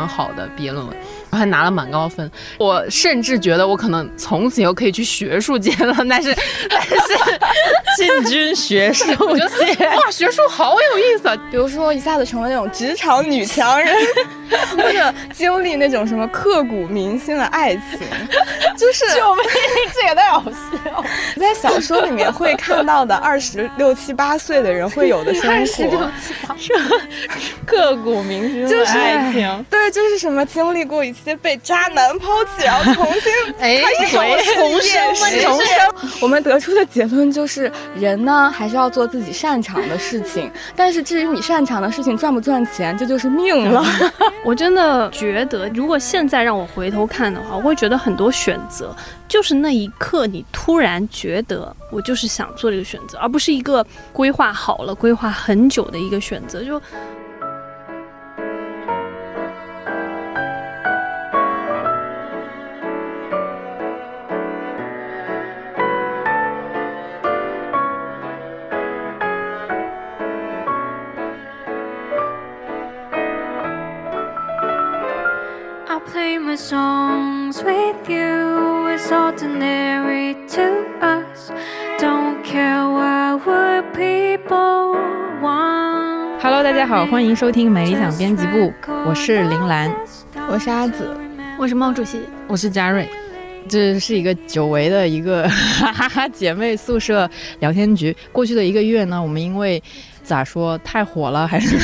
蛮好的毕业论文，我还拿了蛮高分。我甚至觉得我可能从此以后可以去学术界了，但是 但是进军学术界哇，学术好有意思啊！比如说一下子成为那种职场女强人，或者经历那种什么刻骨铭心的爱情，就是 救命，这也太好笑。在小说里面会看到的二十六七八岁的人会有的生活。刻骨铭心的就是爱情，对，就是什么经历过一些被渣男抛弃，然后重新哎，回重生吗重重生。我们得出的结论就是，人呢还是要做自己擅长的事情，但是至于你擅长的事情赚不赚钱，这就是命了。我真的觉得，如果现在让我回头看的话，我会觉得很多选择就是那一刻你突然觉得我就是想做这个选择，而不是一个规划好了、规划很久的一个选择。就 songs with you. It's ordinary to us. Don't care what would people want. Hello，大家好，欢迎收听美理想编辑部，我是林兰，我是阿紫，我是毛主席，我是嘉瑞，这是一个久违的一个哈哈哈姐妹宿舍聊天局。过去的一个月呢，我们因为咋说太火了，还是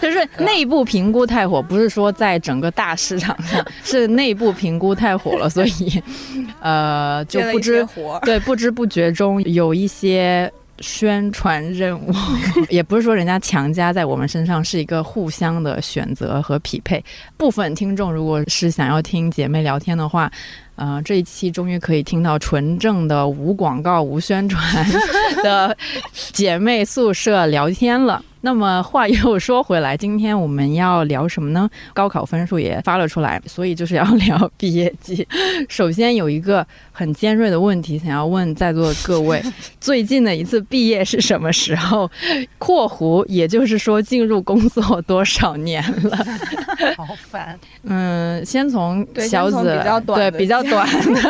就是 内部评估太火，不是说在整个大市场上，是内部评估太火了，所以呃就不知。对，不知不觉中有一些宣传任务，也不是说人家强加在我们身上，是一个互相的选择和匹配。部分听众如果是想要听姐妹聊天的话，呃，这一期终于可以听到纯正的无广告、无宣传的姐妹宿舍聊天了。那么话又说回来，今天我们要聊什么呢？高考分数也发了出来，所以就是要聊毕业季。首先有一个很尖锐的问题想要问在座的各位：最近的一次毕业是什么时候？（括弧也就是说进入工作多少年了？） 好烦。嗯，先从小紫先从比较短对比较短的，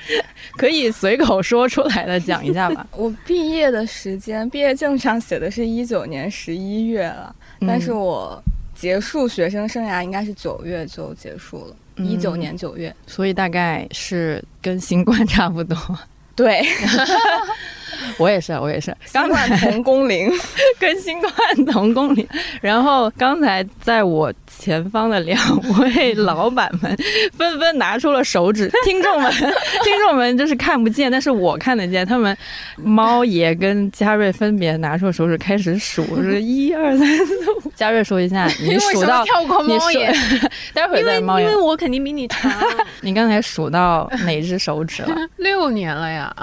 可以随口说出来的讲一下吧。我毕业的时间，毕业证上写的是一九年十一月了，但是嗯我结束学生生涯应该是九月就结束了，嗯一九年九月。所以大概是跟新冠差不多。对，我也是，我也是，刚新冠同工龄。跟新冠同工龄。然后刚才在我前方的两位老板们纷纷拿出了手指，听众们，听众们就是看不见，但是我看得见。他们猫爷跟嘉瑞分别拿出手指开始数，是一二三四五。嘉瑞说一下，你数到跳过猫爷？，待会儿再猫爷因为。我肯定比你长。你刚才数到哪只手指了？六年了呀，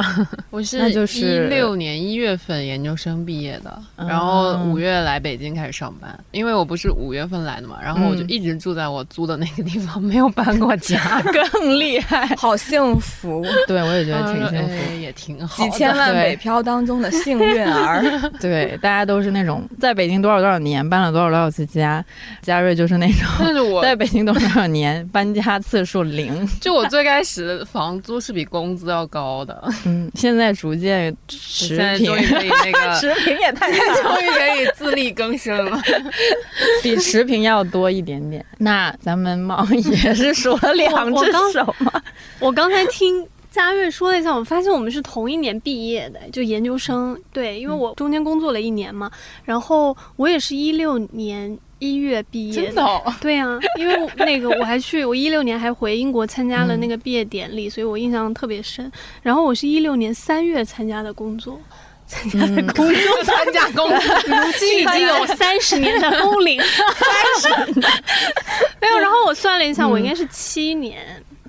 我是那就是一六年一月份研究生毕业的，嗯然后五月来北京开始上班，因为我不是五月份来的嘛，然后我就嗯一直住在我租的那个地方，没有搬过家，更厉害。好幸福，对，我也觉得挺幸福。哎也挺好。几千万北漂当中的幸运儿。对，大家都是那种在北京多少多少年，搬了多少多少次家。嘉瑞就是那种但是我在北京多少多少年，搬家次数零。就我最开始的房租是比工资要高的，嗯，现在逐渐持平可以那个，持平也太终于可以自力更生了。比持平要多一点点。那咱们猫也是数了两 只手吗？我刚才听佳瑞说了一下，我发现我们是同一年毕业的，就研究生。对，因为我中间工作了一年嘛，然后我也是一六年一月毕业真的哦，对啊，因为那个我还去，我一六年还回英国参加了那个毕业典礼，所以我印象特别深。然后我是一六年三月参加的工作，参加的工作，参加工作，如今已经有三十年的工龄，三 十没有。然后我算了一下，我应该是七年。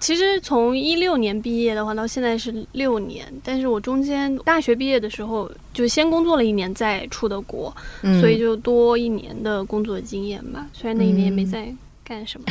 其实从一六年毕业的话，到现在是六年，但是我中间大学毕业的时候就先工作了一年，再出的国，嗯。所以就多一年的工作经验吧。虽然那一年也没在干什么。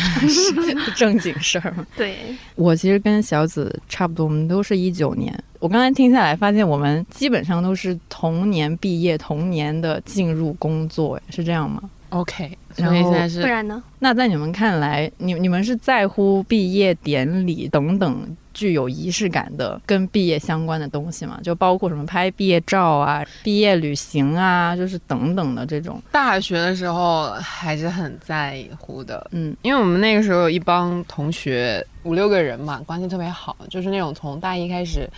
正经事儿吗。对，我其实跟小紫差不多，我们都是一九年。我刚才听下来，发现我们基本上都是同年毕业，同年的进入工作，是这样吗？OK，然后现在是不然呢？那在你们看来，你你们是在乎毕业典礼等等具有仪式感的跟毕业相关的东西吗？就包括什么拍毕业照啊、毕业旅行啊，就是等等的这种。大学的时候还是很在乎的，嗯因为我们那个时候有一帮同学五六个人嘛，关系特别好，就是那种从大一开始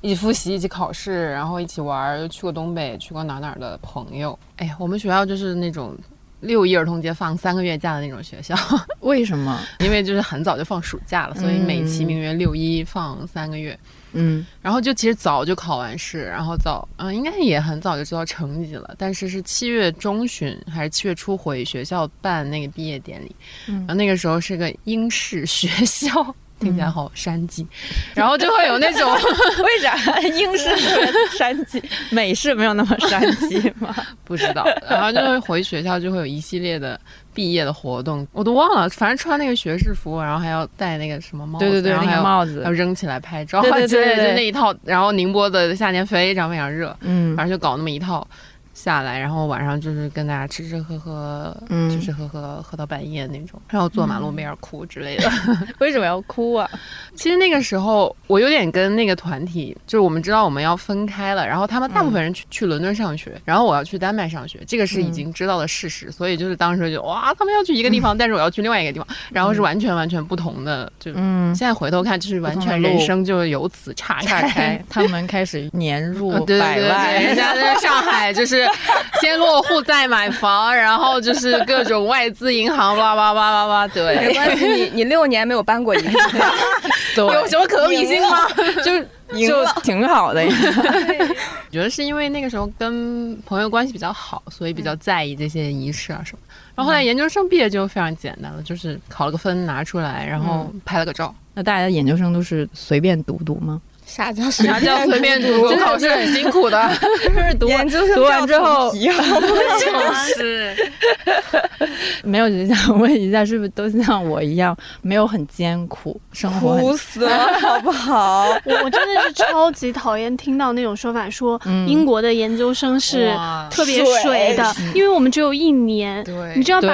一起复习、一起考试，然后一起玩儿，又去过东北、去过哪儿哪儿的朋友。哎呀，我们学校就是那种六一儿童节放三个月假的那种学校，为什么？因为就是很早就放暑假了，所以美其名曰六一放三个月。嗯然后就其实早就考完试，然后早嗯、应该也很早就知道成绩了，但是是七月中旬还是七月初回学校办那个毕业典礼，嗯然后那个时候是个英式学校。听起来好山鸡，然后就会有那种 为啥？英式特别山鸡，美式没有那么山鸡吗？不知道，然后就会回学校就会有一系列的毕业的活动，我都忘了，反正穿那个学士服，然后还要戴那个什么帽子，对对对，那然后还要个帽子。要，扔起来拍照，对对对 就那一套，然后宁波的夏天非常非常热，嗯。反正就搞那么一套下来，然后晚上就是跟大家吃吃喝喝，嗯。吃吃喝喝喝到半夜那种，然后坐马路边儿哭之类的。为什么要哭啊？其实那个时候我有点跟那个团体，就是我们知道我们要分开了，然后他们大部分人去、去伦敦上学，然后我要去丹麦上学，这个是已经知道的事实，所以就是当时就哇，他们要去一个地方，但是我要去另外一个地方，然后是完全完全不同的，就嗯，现在回头看，就是完全人。生就由此岔岔开开。，他们开始年入 百万，人家在上海就是 先落户再买房，然后就是各种外资银行，叭叭叭叭叭，没，关系，你你六年没有搬过一次家，对。有什么可比性吗？就就挺好的 觉得是因为那个时候跟朋友关系比较好，所以比较在意这些仪式啊什么。然后后来研究生毕业就非常简单了，就是考了个分拿出来，然后拍了个照。那大家研究生都是随便读读吗？啥叫随啥叫随便读？考试很辛苦的，就是读研究生读完之后就 是没有，只是想问一下，是不是都像我一样，没有很艰苦，生活苦死了，好不好？我我真的是超级讨厌听到那种说法，说嗯英国的研究生是特别水的，因为我们只有一年。对你知道把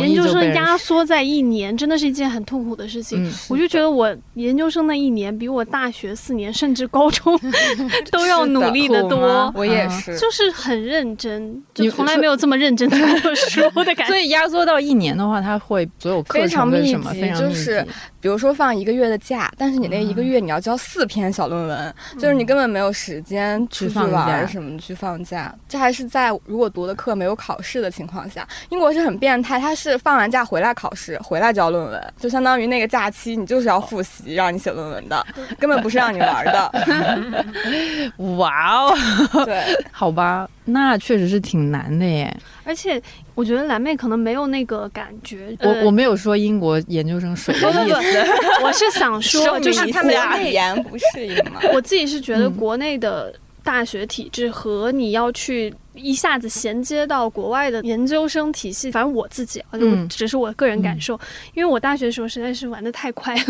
研究生压缩在一年，真的是一件很痛苦的事情。嗯我就觉得我研究生那一年比我大学四年甚至高中 都要努力的多。我也是，就是很认真，就你从来没有这么认真读过书的感觉。所以压缩到一年的话，它会所有课程跟什么非常密集。就是比如说放一个月的假，但是你那一个月你要交四篇小论文，就是你根本没有时间出去去玩什么去放假。这还是在如果读的课没有考试的情况下。英国是很变态，它是放完假回来考试，回来交论文，就相当于那个假期你就是要复习，让你写论文的，根本不是让你玩的。哇哦，对，好吧，那确实是挺难的耶。而且我觉得蓝妹可能没有那个感觉。我呃我没有说英国研究生水的不不不意思，，我是想说，就是他们俩语言不适应嘛。我自己是觉得嗯国内的大学体制和你要去一下子衔接到国外的研究生体系，反正我自己啊，就嗯只是我个人感受，因为我大学的时候实在是玩的太快了，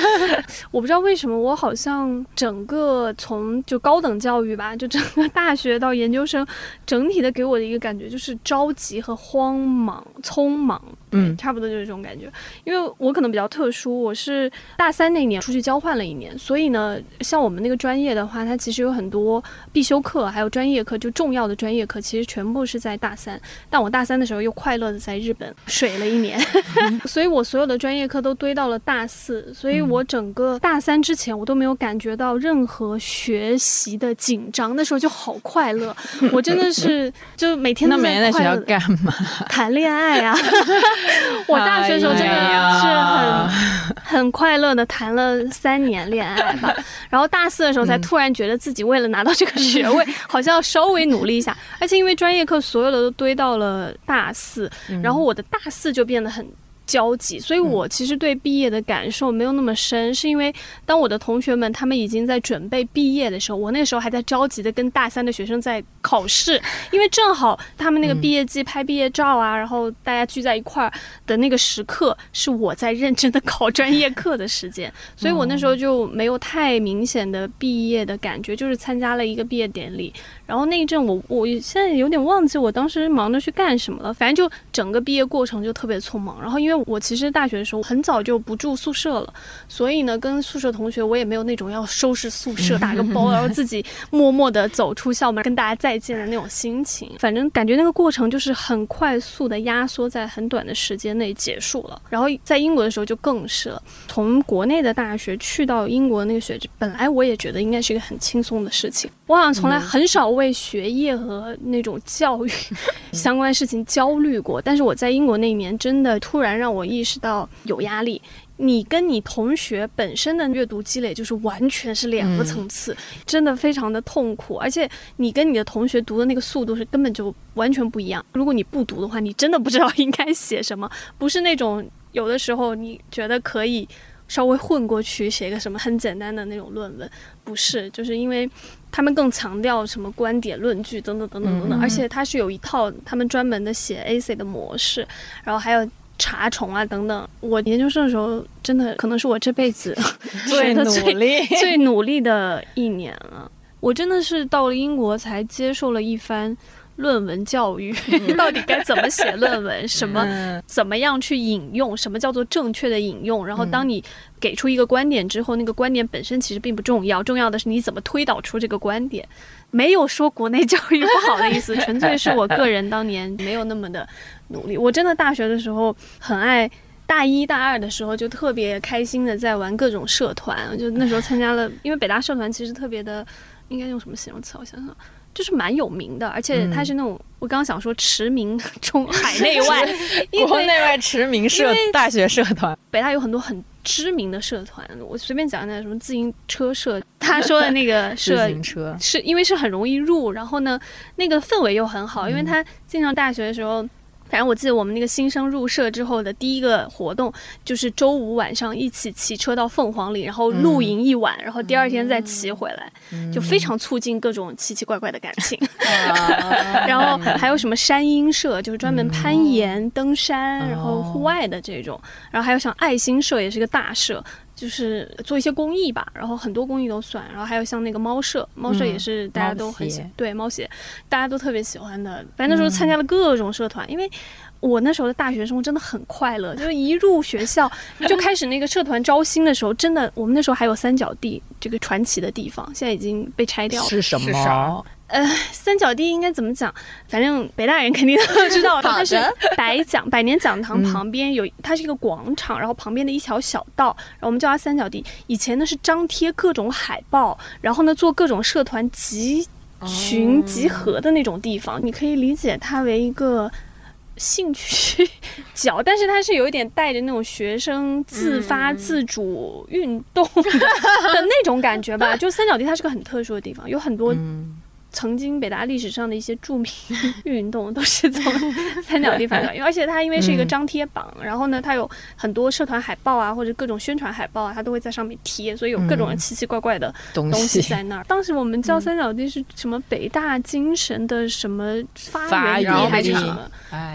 我不知道为什么我好像整个从就高等教育吧，就整个大学到研究生，整体的给我的一个感觉就是着急和慌忙、匆忙。嗯差不多就是这种感觉。因为我可能比较特殊，我是大三那年出去交换了一年，所以呢，像我们那个专业的话，它其实有很多必修课，还有专业课，就重要的专业课，其实全部是在大三。但我大三的时候又快乐的在日本水了一年，所以我所有的专业课都堆到了大四，所以我整个大三之前我都没有感觉到任何学习的紧张，那时候就好快乐，我真的是就每天都那每天在学校干嘛？谈恋爱啊！我大学的时候真的是很、很快乐的谈了三年恋爱吧，然后大四的时候才突然觉得自己为了拿到这个学位，好像要稍微努力一下，而且因为专业课所有的都堆到了大四，然后我的大四就变得很。交集，所以我其实对毕业的感受没有那么深，是因为当我的同学们他们已经在准备毕业的时候，我那时候还在着急的跟大三的学生在考试，因为正好他们那个毕业季拍毕业照啊，然后大家聚在一块儿的那个时刻，是我在认真的考专业课的时间，所以我那时候就没有太明显的毕业的感觉，就是参加了一个毕业典礼，然后那一阵我我现在有点忘记我当时忙着去干什么了，反正就整个毕业过程就特别匆忙，然后因为我其实大学的时候很早就不住宿舍了，所以呢，跟宿舍同学我也没有那种要收拾宿舍、打个包，然后自己默默地走出校门跟大家再见的那种心情。反正感觉那个过程就是很快速的压缩在很短的时间内结束了。然后在英国的时候就更是了，从国内的大学去到英国那个学制，本来我也觉得应该是一个很轻松的事情，我好像从来很少为学业和那种教育 相关的事情焦虑过。但是我在英国那一年真的突然让我意识到有压力。你跟你同学本身的阅读积累就是完全是两个层次，真的非常的痛苦。而且你跟你的同学读的那个速度是根本就完全不一样。如果你不读的话，你真的不知道应该写什么。不是那种有的时候你觉得可以稍微混过去写个什么很简单的那种论文，不是，就是因为他们更强调什么观点、论据等等等等等等。而且它是有一套他们专门的写 AC 的模式，然后还有。查重啊，等等。我研究生的时候，真的可能是我这辈子 最努力、最努力的一年了。我真的是到了英国才接受了一番论文教育，到底该怎么写论文，什么怎么样去引用，什么叫做正确的引用。然后，当你给出一个观点之后，那个观点本身其实并不重要，重要的是你怎么推导出这个观点。没有说国内教育不好的意思，纯粹是我个人当年没有那么的。努力，我真的大学的时候很爱，大一大二的时候就特别开心的在玩各种社团，就那时候参加了，因为北大社团其实特别的，应该用什么形容词？我想想，就是蛮有名的，而且它是那种我刚刚想说驰名 中海内 外，国内外驰名社大学社团，北大有很多很知名的社团，我随便讲讲什么自行车社，他说的那个自行车。是因为是很容易入，然后呢那个氛围又很好，因为他进上大学的时候。反正我记得我们那个新生入社之后的第一个活动，就是周五晚上一起骑车到凤凰岭，然后露营一晚，然后第二天再骑回来，就非常促进各种奇奇怪怪的感情。然后还有什么山鹰社，就是专门攀岩、登山，然后户外的这种。然后还有像爱心社，也是个大社。就是做一些公益吧，然后很多公益都算，然后还有像那个猫舍，猫舍也是大家都很喜，对猫鞋，大家都特别喜欢的。反正那时候参加了各种社团，因为我那时候的大学生活真的很快乐，就是一入学校就开始那个社团招新的时候，真的我们那时候还有三角地这个传奇的地方，现在已经被拆掉了。是什么？呃，三角地应该怎么讲？反正北大人肯定都 知道，它是百讲百年讲堂旁边有，它是一个广场，然后旁边的一条小道，然后我们叫它三角地。以前呢是张贴各种海报，然后呢做各种社团集群集合的那种地方，你可以理解它为一个兴趣 角，但是它是有一点带着那种学生自发自主运动的那种感觉吧。就三角地它是个很特殊的地方，有很多。曾经北大历史上的一些著名 运动都是从 三角地发展，而且它因为是一个张贴榜，然后呢，它有很多社团海报啊，或者各种宣传海报啊，它都会在上面贴，所以有各种奇奇怪怪的东西在那儿。当时我们叫三角地是什么北大精神的什么发源地还是什么？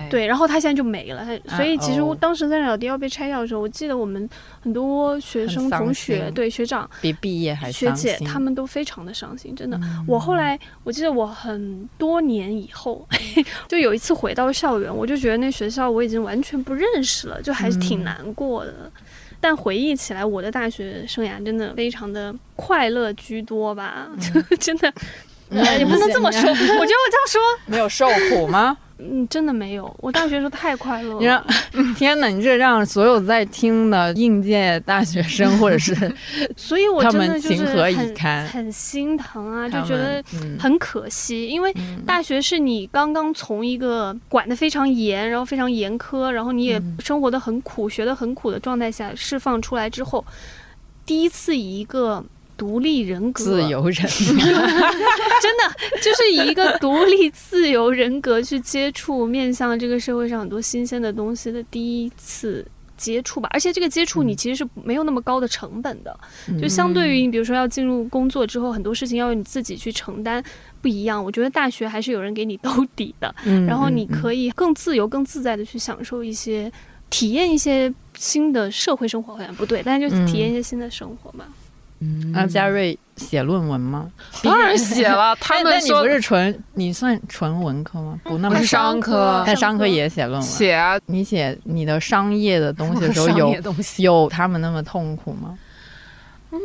对，然后它现在就没了。它所以其实当时三角地要被拆掉的时候，我记得我们很多学生同学对学长比毕业还学姐他们都非常的伤心，真的。我后来。我记得我很多年以后，就有一次回到校园，我就觉得那学校我已经完全不认识了，就还是挺难过的。但回忆起来，我的大学生涯真的非常的快乐居多吧，真的 也不能这么说。我觉得我这样说 没有受苦吗？嗯，真的没有。我大学时候太快乐了。天哪，你这让所有在听的应届大学生或者是，所以我真的就是很很心疼啊，就觉得很可惜。因为大学是你刚刚从一个管得非常严，然后非常严苛，然后你也生活的很苦，学的很苦的状态下释放出来之后，第一次以一个。独立人格，自由人，真的就是以一个独立自由人格去接触面向这个社会上很多新鲜的东西的第一次接触吧。而且这个接触你其实是没有那么高的成本的，嗯。就相对于你比如说要进入工作之后，很多事情要你自己去承担。不一样，我觉得大学还是有人给你兜底的，嗯然后你可以更自由、更自在的去享受一些、体验一些新的社会生活，好像不对，但是就体验一些新的生活吧。那嘉瑞写论文吗？当然写了，他们说但你不是纯，你算纯文科吗？不那么是商科但商科也写论文。写啊，你写你的商业的东西的时候 商有。有他们那么痛苦吗？嗯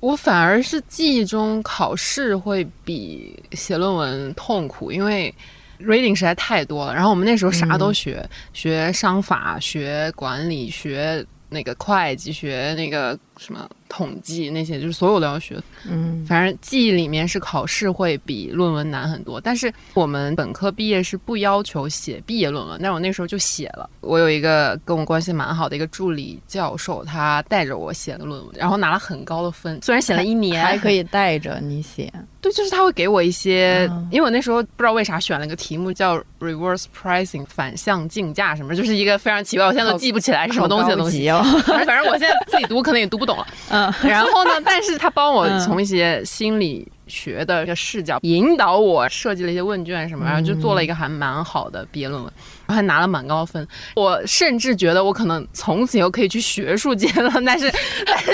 我反而是记忆中考试会比写论文痛苦，因为 reading 实在太多了。然后我们那时候啥都学，学商法，学管理，学那个会计，学那个什么统计那些，就是所有都要学。嗯，反正记忆里面是考试会比论文难很多，但是我们本科毕业是不要求写毕业论文，但我那时候就写了。我有一个跟我关系蛮好的一个助理教授，他带着我写的论文，然后拿了很高的分，虽然写了一年，还可以带着你写。对，就是他会给我一些，嗯因为我那时候不知道为啥选了个题目叫 reverse pricing 反向竞价什么，就是一个非常奇怪，我现在都记不起来是什么东西的东西。反正我现在自己读可能也读不懂了。嗯，然后呢，但是他帮我嗯。从一些心理学的一个视角引导我设计了一些问卷什么，然后就做了一个还蛮好的毕业论文，还拿了蛮高分。我甚至觉得我可能从此以后可以去学术界了，但是但是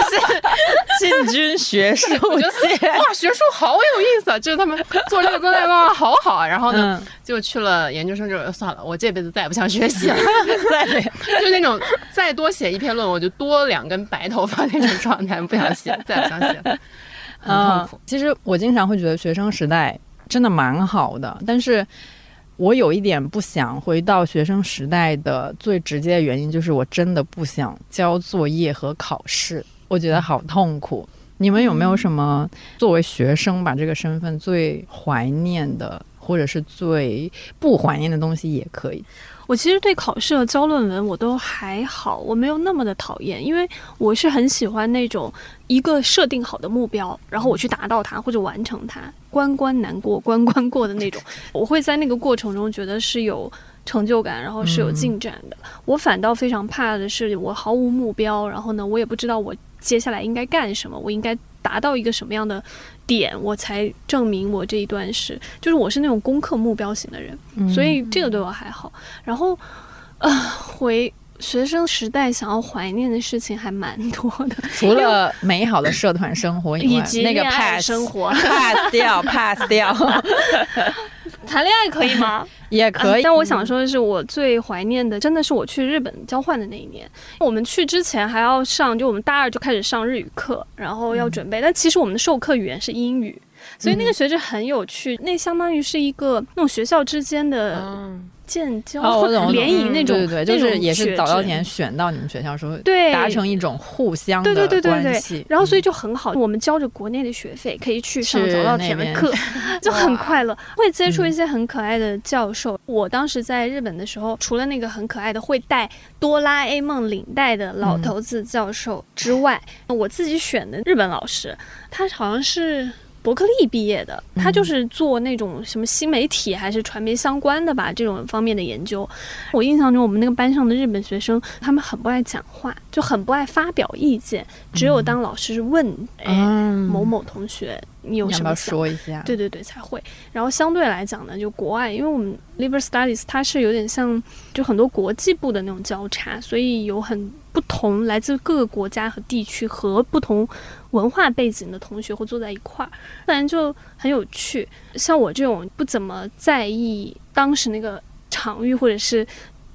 进军学术 我觉得哇，学术好有意思啊！就是他们做这个做那个哇，好好啊。然后呢，嗯，就去了研究生之后，算了，我这辈子再也不想学习了。在就那种再多写一篇论文，我就多两根白头发那种状态，不想写，再也不想写了，很痛苦。其实我经常会觉得学生时代真的蛮好的，但是我有一点不想回到学生时代的最直接的原因，就是我真的不想交作业和考试，我觉得好痛苦。你们有没有什么作为学生把这个身份最怀念的，或者是最不怀念的东西也可以？我其实对考试和交论文我都还好，我没有那么的讨厌，因为我是很喜欢那种一个设定好的目标，然后我去达到它或者完成它，关关难过关关过的那种。我会在那个过程中觉得是有成就感，然后是有进展的。我反倒非常怕的是我毫无目标，然后呢，我也不知道我接下来应该干什么，我应该达到一个什么样的点，我才证明我这一段是，就是我是那种攻克目标型的人。所以这个对我还好。然后，呃，回学生时代想要怀念的事情还蛮多的，除了美好的社团生活以外，以及那个 pass 生活 pass 掉 pass 掉 谈恋爱可以吗？也可以。但我想说的是，我最怀念的真的是我去日本交换的那一年。我们去之前还要上，就我们大二就开始上日语课，然后要准备。但其实我们的授课语言是英语。所以那个学制很有趣，那相当于是一个那种学校之间的嗯，建交、联谊那种，对对对，就是也是早早稻田选到你们学校时候，对达成一种互相的对对对对对关系，然后所以嗯就很好，我们交着国内的学费，可以去上去早稻田的课，就很快乐。会接触嗯一些很可爱的教授。我当时在日本的时候，除了那个很可爱的会带哆啦 A 梦领带的老头子教授之外，我自己选的日本老师，他好像是。伯克利毕业的，他就是做那种什么新媒体还是传媒相关的吧，这种方面的研究。我印象中，我们那个班上的日本学生，他们很不爱讲话，就很不爱发表意见，只有当老师问，哎，嗯某某同学，你有什么想说一下？对对对，才会。然后相对来讲呢，就国外，因为我们 Liber Studies 它是有点像就很多国际部的那种交叉，所以有很不同来自各个国家和地区和不同文化背景的同学会坐在一块儿，不然就很有趣。像我这种不怎么在意当时那个场域或者是。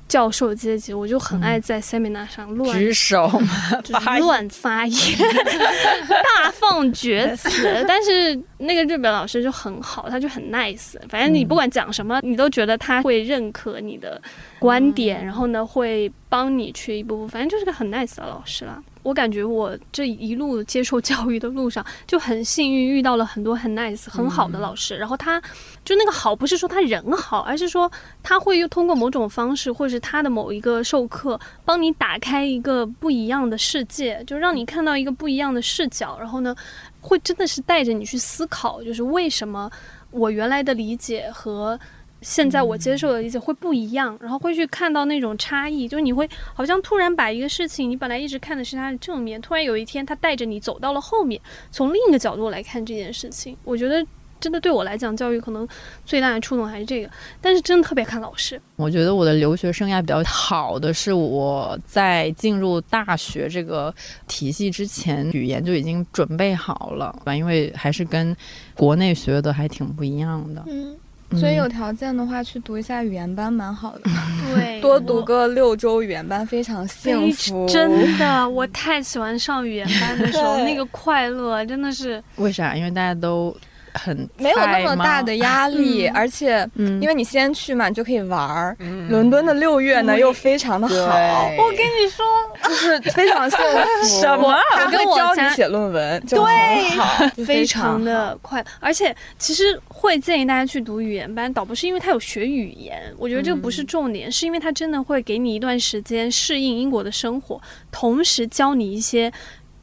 教授阶级，我就很爱在 seminar 上乱举手嘛，就是 乱发言，大放厥词。但是那个日本老师就很好，他就很 nice。反正你不管讲什么，你都觉得他会认可你的观点，然后呢会帮你去一步步。反正就是个很 nice 的老师啦。我感觉我这一路接受教育的路上就很幸运，遇到了很多很 nice 很好的老师。然后他就那个好，不是说他人好，而是说他会又通过某种方式，或者是他的某一个授课，帮你打开一个不一样的世界，就让你看到一个不一样的视角。然后呢，会真的是带着你去思考，就是为什么我原来的理解和现在我接受的理解会不一样，然后会去看到那种差异，就是你会好像突然把一个事情，你本来一直看的是它的正面，突然有一天它带着你走到了后面，从另一个角度来看这件事情。我觉得真的对我来讲，教育可能最大的触动还是这个，但是真的特别看老师。我觉得我的留学生涯比较好的是我在进入大学这个体系之前，语言就已经准备好了吧，因为还是跟国内学的还挺不一样的。嗯，所以有条件的话，去读一下语言班蛮好的，对，多读个六周语言班非常幸福。真的，我太喜欢上语言班的时候，那个快乐真的是。为啥？因为大家都。很没有那么大的压力，而且因为你先去嘛，你就可以玩儿。伦敦的六月呢又非常的好，我跟你说，就是非常幸福。什么？他会教你写论文，就很好，非常的快。而且其实会建议大家去读语言班，倒不是因为他有学语言，我觉得这个不是重点，是因为他真的会给你一段时间适应英国的生活，同时教你一些。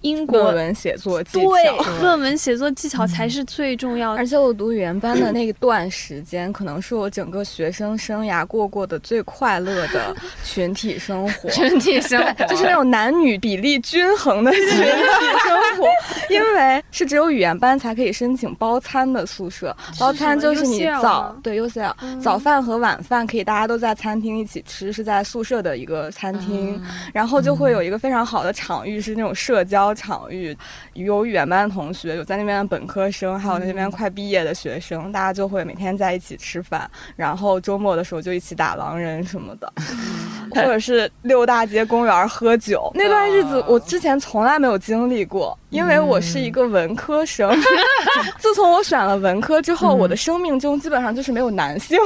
英国论文写作技巧，对，论文写作技巧才是最重要。的。而且我读语言班的那段时间，可能是我整个学生生涯过过的最快乐的 群体生活。群体生活。就是那种男女比例均衡的群体生活，因为是只有语言班才可以申请包餐的宿舍。包餐就是你早对 UCL 早饭和晚饭可以大家都在餐厅一起吃，是在宿舍的一个餐厅，然后就会有一个非常好的场域，是那种社交。场域有语言班的同学，有在那边的本科生，还有那边快毕业的学生，大家就会每天在一起吃饭，然后周末的时候就一起打狼人什么的，或者是溜大街公园喝酒。那段日子我之前从来没有经历过，因为我是一个文科生。自从我选了文科之后，我的生命中基本上就是没有男性，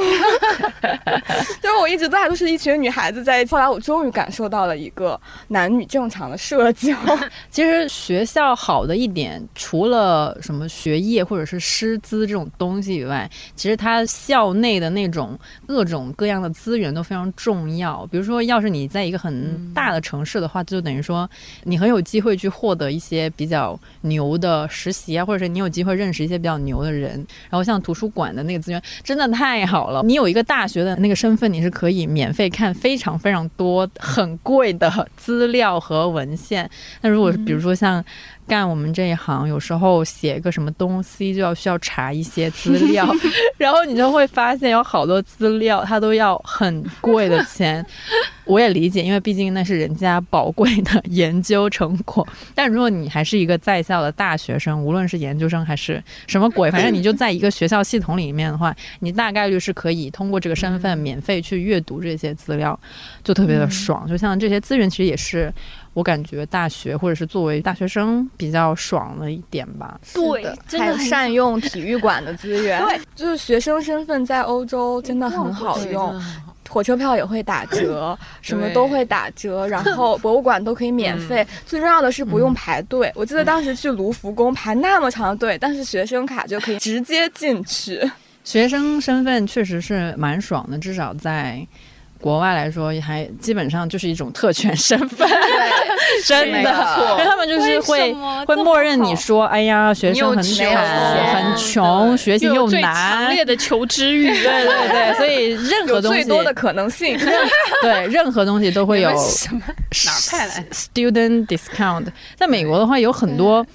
就是我一直在都是一群女孩子在一起。后来我终于感受到了一个男女正常的社交，其实。学校好的一点，除了什么学业或者是师资这种东西以外，其实它校内的那种各种各样的资源都非常重要。比如说，要是你在一个很大的城市的话，就等于说你很有机会去获得一些比较牛的实习啊，或者是你有机会认识一些比较牛的人。然后像图书馆的那个资源真的太好了，你有一个大学的那个身份，你是可以免费看非常非常多很贵的资料和文献。那如果比如说，像干我们这一行，有时候写个什么东西就要需要查一些资料，然后你就会发现有好多资料它都要很贵的钱。我也理解，因为毕竟那是人家宝贵的研究成果。但如果你还是一个在校的大学生，无论是研究生还是什么鬼，反正你就在一个学校系统里面的话，你大概率是可以通过这个身份免费去阅读这些资料，就特别的爽。就像这些资源，其实也是。我感觉大学或者是作为大学生比较爽的一点吧。对，还有善用体育馆的资源。对，就是学生身份在欧洲真的很好用，火车票也会打折，什么都会打折，然后 博物馆都可以免费。最重要的是不用排队。我记得当时去卢浮宫排那么长的队，但是学生卡就可以直接进去。学生身份确实是蛮爽的，至少在。国外来说，还基本上就是一种特权身份，真的，因为他们就是会会默认你说，哎呀，学生很穷，很穷，学习又难，强烈的求知欲，对对对，所以 任何东西最多的可能性，对任何东西都会有什么？哪派来 student discount，在美国的话有很多。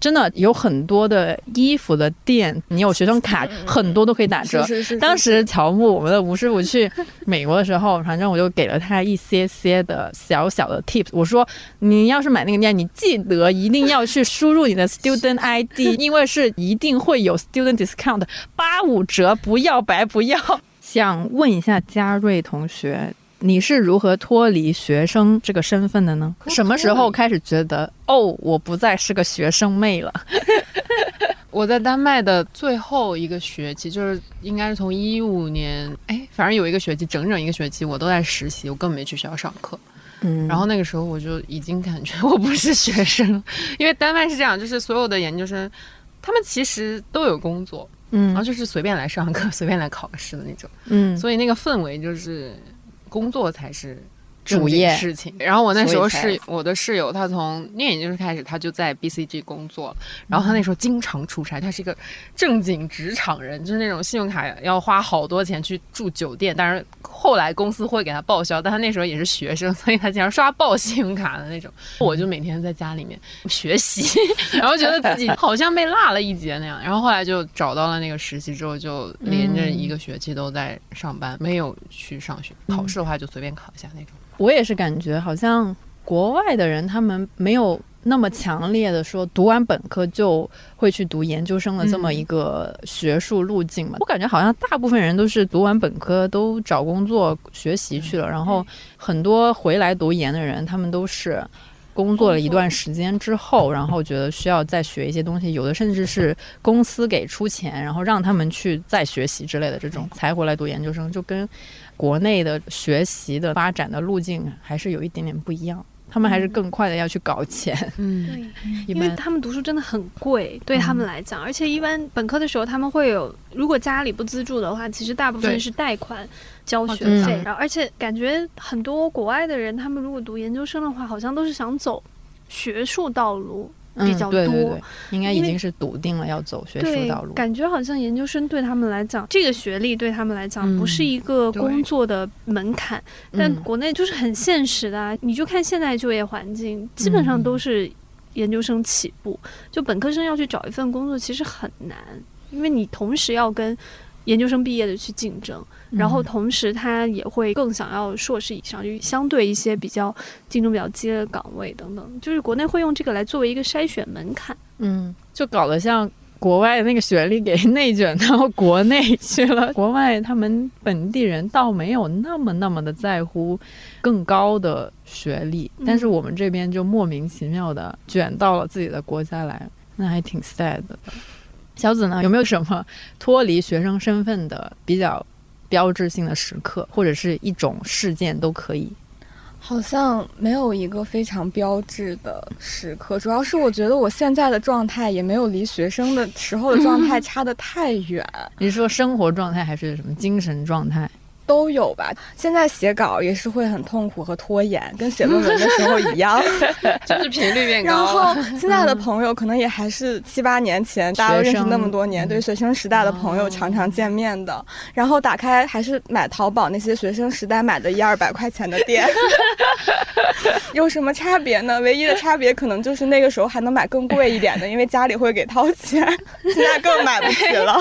真的有很多的衣服的店，你有学生卡，很多都可以打折。是是是。当时乔木，我们的吴师傅去美国的时候，反正我就给了他一些些的小小的 tips。我说，你要是买那个店，你记得一定要去输入你的 student ID，因为是一定会有 student discount，八五折，不要白不要。想问一下嘉瑞同学。你是如何脱离学生这个身份的呢？什么时候开始觉得哦，我不再是个学生妹了？我在丹麦的最后一个学期，就是应该是从一五年，哎，反正有一个学期，整整一个学期，我都在实习，我根本没去学校上课。嗯，然后那个时候我就已经感觉我不是学生，因为丹麦是这样，就是所有的研究生，他们其实都有工作，嗯，然后就是随便来上课，随便来考试的那种，嗯，所以那个氛围就是。工作才是主业事情。然后我那时候所以才室我的室友，他从念研究生开始，他就在 BCG 工作，然后他那时候经常出差，他是一个正经职场人，就是那种信用卡要花好多钱去住酒店，但是后来公司会给他报销，但他那时候也是学生，所以他经常刷爆信用卡的那种。我就每天在家里面学习，然后觉得自己好像被落了一节那样，然后后来就找到了那个实习之后，就连着一个学期都在上班，没有去上学。考试的话就随便考一下那种。我也是感觉好像国外的人他们没有那么强烈的说读完本科就会去读研究生的这么一个学术路径嘛。我感觉好像大部分人都是读完本科都找工作学习去了，然后很多回来读研的人，他们都是。工作了一段时间之后，然后觉得需要再学一些东西，有的甚至是公司给出钱，然后让他们去再学习之类的这种，才回来读研究生，就跟国内的学习的发展的路径还是有一点点不一样。他们还是更快的要去搞钱，嗯，对，因为他们读书真的很贵，对他们来讲，而且一般本科的时候他们会有，如果家里不资助的话，其实大部分是贷款交学嗯。费，然后而且感觉很多国外的人，他们如果读研究生的话，好像都是想走学术道路比较嗯、对对多对，应该已经是笃定了要走学术对道路。感觉好像研究生对他们来讲，这个学历对他们来讲嗯不是一个工作的门槛，但嗯国内就是很现实的、啊。你就看现在就业环境，基本上都是研究生起步，就本科生要去找一份工作其实很难，因为你同时要跟研究生毕业的去竞争，然后同时他也会更想要硕士以上，就相对一些比较竞争比较激烈的岗位等等，就是国内会用这个来作为一个筛选门槛。嗯，就搞得像国外的那个学历给内卷到国内去了。国外他们本地人倒没有那么那么的在乎更高的学历，嗯但是我们这边就莫名其妙的卷到了自己的国家来，那还挺 sad 的。小紫呢，有没有什么脱离学生身份的比较标志性的时刻，或者是一种事件都可以？好像没有一个非常标志的时刻，主要是我觉得我现在的状态也没有离学生的时候的状态 差得太远，你是说生活状态还是什么精神状态？都有吧。现在写稿也是会很痛苦和拖延，跟写论文的时候 一样。就是频率变高然后。现在的朋友可能也还是七八年前大家都认识那么多年，对学生时代的朋友常常见面的。然后打开还是买淘宝那些学生时代买的一二百块钱的店，有什么差别呢？唯一的差别可能就是那个时候还能买更贵一点的，因为家里会给掏钱，现在更买不起了。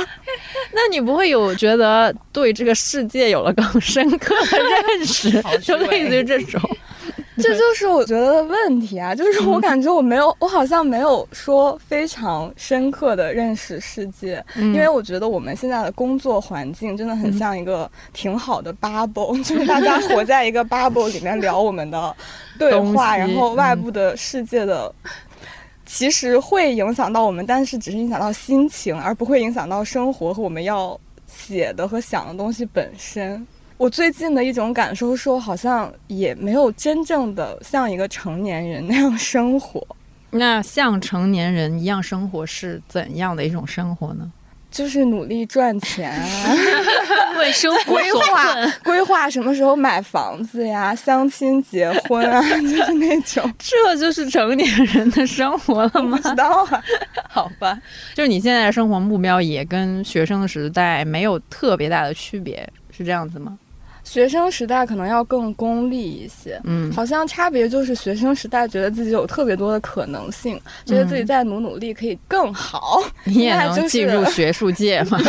那你不会有觉得对这个世界有了更深刻的认识 就类似于这种？这就是我觉得的问题啊，就是我感觉我没有，我好像没有说非常深刻的认识世界，嗯因为我觉得我们现在的工作环境真的很像一个挺好的 bubble，就是大家活在一个 bubble 里面聊我们的对话，然后外部的世界的。其实会影响到我们，但是只是影响到心情，而不会影响到生活和我们要写的和想的东西本身。我最近的一种感受是我好像也没有真正的像一个成年人那样生活，那像成年人一样生活是怎样的一种生活呢？就是努力赚钱啊，为生活规划。规划什么时候买房子呀，相亲结婚啊，就是那种这就是成年人的生活了吗？不知道啊。好吧，就是你现在的生活目标也跟学生时代没有特别大的区别，是这样子吗？学生时代可能要更功利一些，嗯，好像差别就是学生时代觉得自己有特别多的可能性，觉得自己再努努力可以更好。你也能进入学术界吗？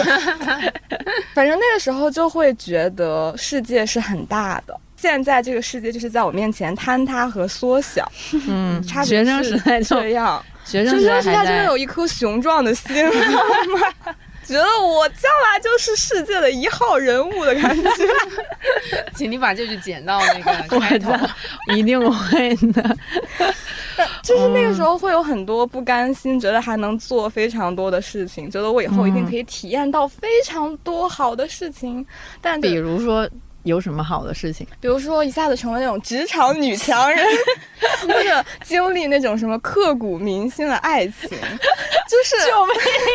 反正那个时候就会觉得世界是很大的。现在这个世界就是在我面前坍塌和缩小，嗯，差别学生是时代这样。学生时代时代还在真的有一颗雄壮的心，吗？觉得我将来就是世界的一号人物的感觉。请你把这句剪到那个我开头。一定会的。就是那个时候会有很多不甘心，觉得还能做非常多的事情，觉得我以后一定可以体验到非常多好的事情。但比如说有什么好的事情？比如说一下子成为那种职场女强人，或者经历那种什么刻骨铭心的爱情，就是救命，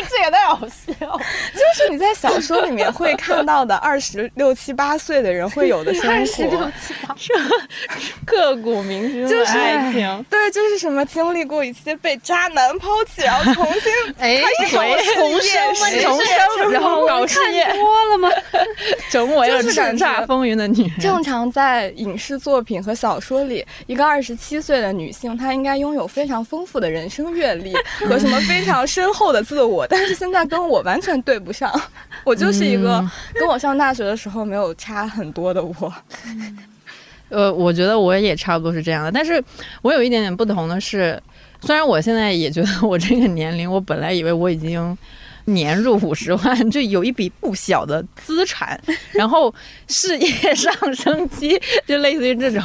这也太好笑。就是你在小说里面会看到的二十六七八岁的人会有的生活，刻骨铭心的爱情，对，就是什么经历过一些被渣男抛弃，然后重新 哎，开始搞重生，重生，然后搞事业，多了吗？成为了就是感觉叱咤风云的女人。正常在影视作品和小说里，一个二十七岁的女性，她应该拥有非常丰富的人生阅历 和什么非常深厚的自我，但是现在跟我完全对不上，我就是一个跟我上大学的时候没有差很多的我。呃，我觉得我也差不多是这样的，但是我有一点点不同的是，虽然我现在也觉得我这个年龄，我本来以为我已经年入五十万，就有一笔不小的资产，然后事业上升期，就类似于这种。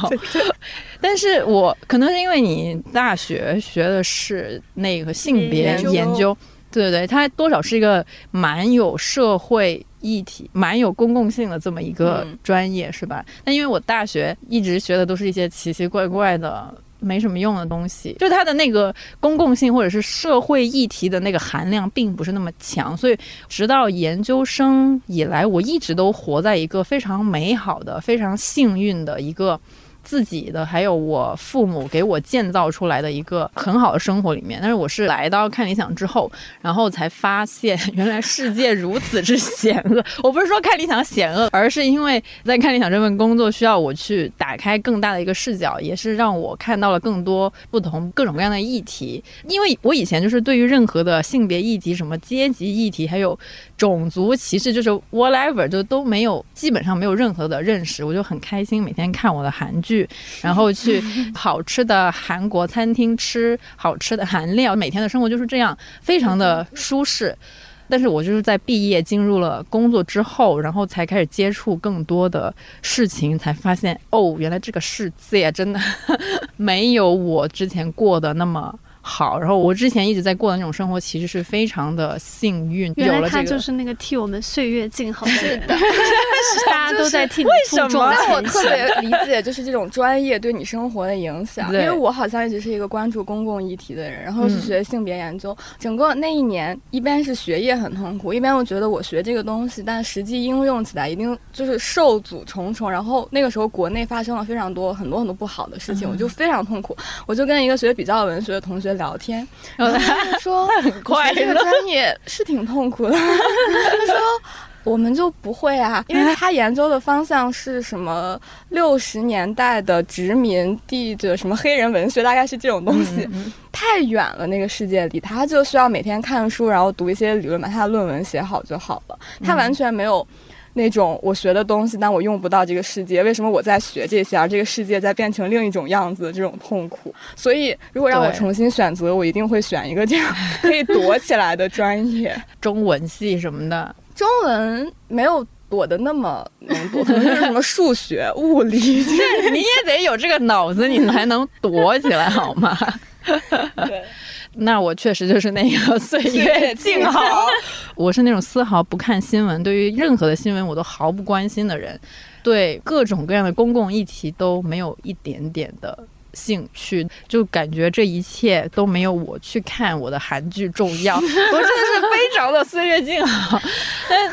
但是我可能是因为你大学学的是那个性别研究研究，对对对，它多少是一个蛮有社会议题、蛮有公共性的这么一个嗯专业，是吧？那因为我大学一直学的都是一些奇奇怪怪的。没什么用的东西，就它的那个公共性或者是社会议题的那个含量并不是那么强，所以直到研究生以来，我一直都活在一个非常美好的、非常幸运的一个自己的，还有我父母给我建造出来的一个很好的生活里面。但是我是来到看理想之后，然后才发现原来世界如此之险恶。我不是说看理想险恶，而是因为在看理想这份工作需要我去打开更大的一个视角，也是让我看到了更多不同各种各样的议题。因为我以前就是对于任何的性别议题、什么阶级议题，还有种族歧视，就是 whatever，就都没有，基本上没有任何的认识。我就很开心，每天看我的韩剧，然后去好吃的韩国餐厅吃好吃的韩料，每天的生活就是这样，非常的舒适。但是我就是在毕业进入了工作之后，然后才开始接触更多的事情，才发现哦，原来这个世界真的 没有我之前过的那么好。然后我之前一直在过的那种生活，其实是非常的幸运，原来有了这个。他就是那个替我们岁月静好的人，大家都在替你负什么重但我特。别理解，就是这种专业对你生活的影响，因为我好像一直是一个关注公共议题的人，然后是嗯学性别研究，整个那一年一边是学业很痛苦，一边我觉得我学这个东西，但实际应用起来一定就是受阻重重。然后那个时候国内发生了非常多很多很多不好的事情，我就非常痛苦。我就跟一个学比较文学的同学聊天，然后他就说 这个专业是挺痛苦的。他说。我们就不会啊，因为他研究的方向是什么六十年代的殖民地的什么黑人文学，大概是这种东西，嗯太远了。那个世界里，他就需要每天看书，然后读一些理论，把他的论文写好就好了。他完全没有那种我学的东西，但我用不到这个世界。为什么我在学这些，而这个世界在变成另一种样子的这种痛苦？所以，如果让我重新选择，我一定会选一个这样可以躲起来的专业。中文系什么的，中文没有躲的那么能躲，可能就是什么数学、物理。你也得有这个脑子，你才能躲起来，好吗？对，那我确实就是那个岁月静好，我是那种丝毫不看新闻，对于任何的新闻我都毫不关心的人，对各种各样的公共议题都没有一点点的。兴趣就感觉这一切都没有我去看我的韩剧重要，我真的是非常的岁月静好。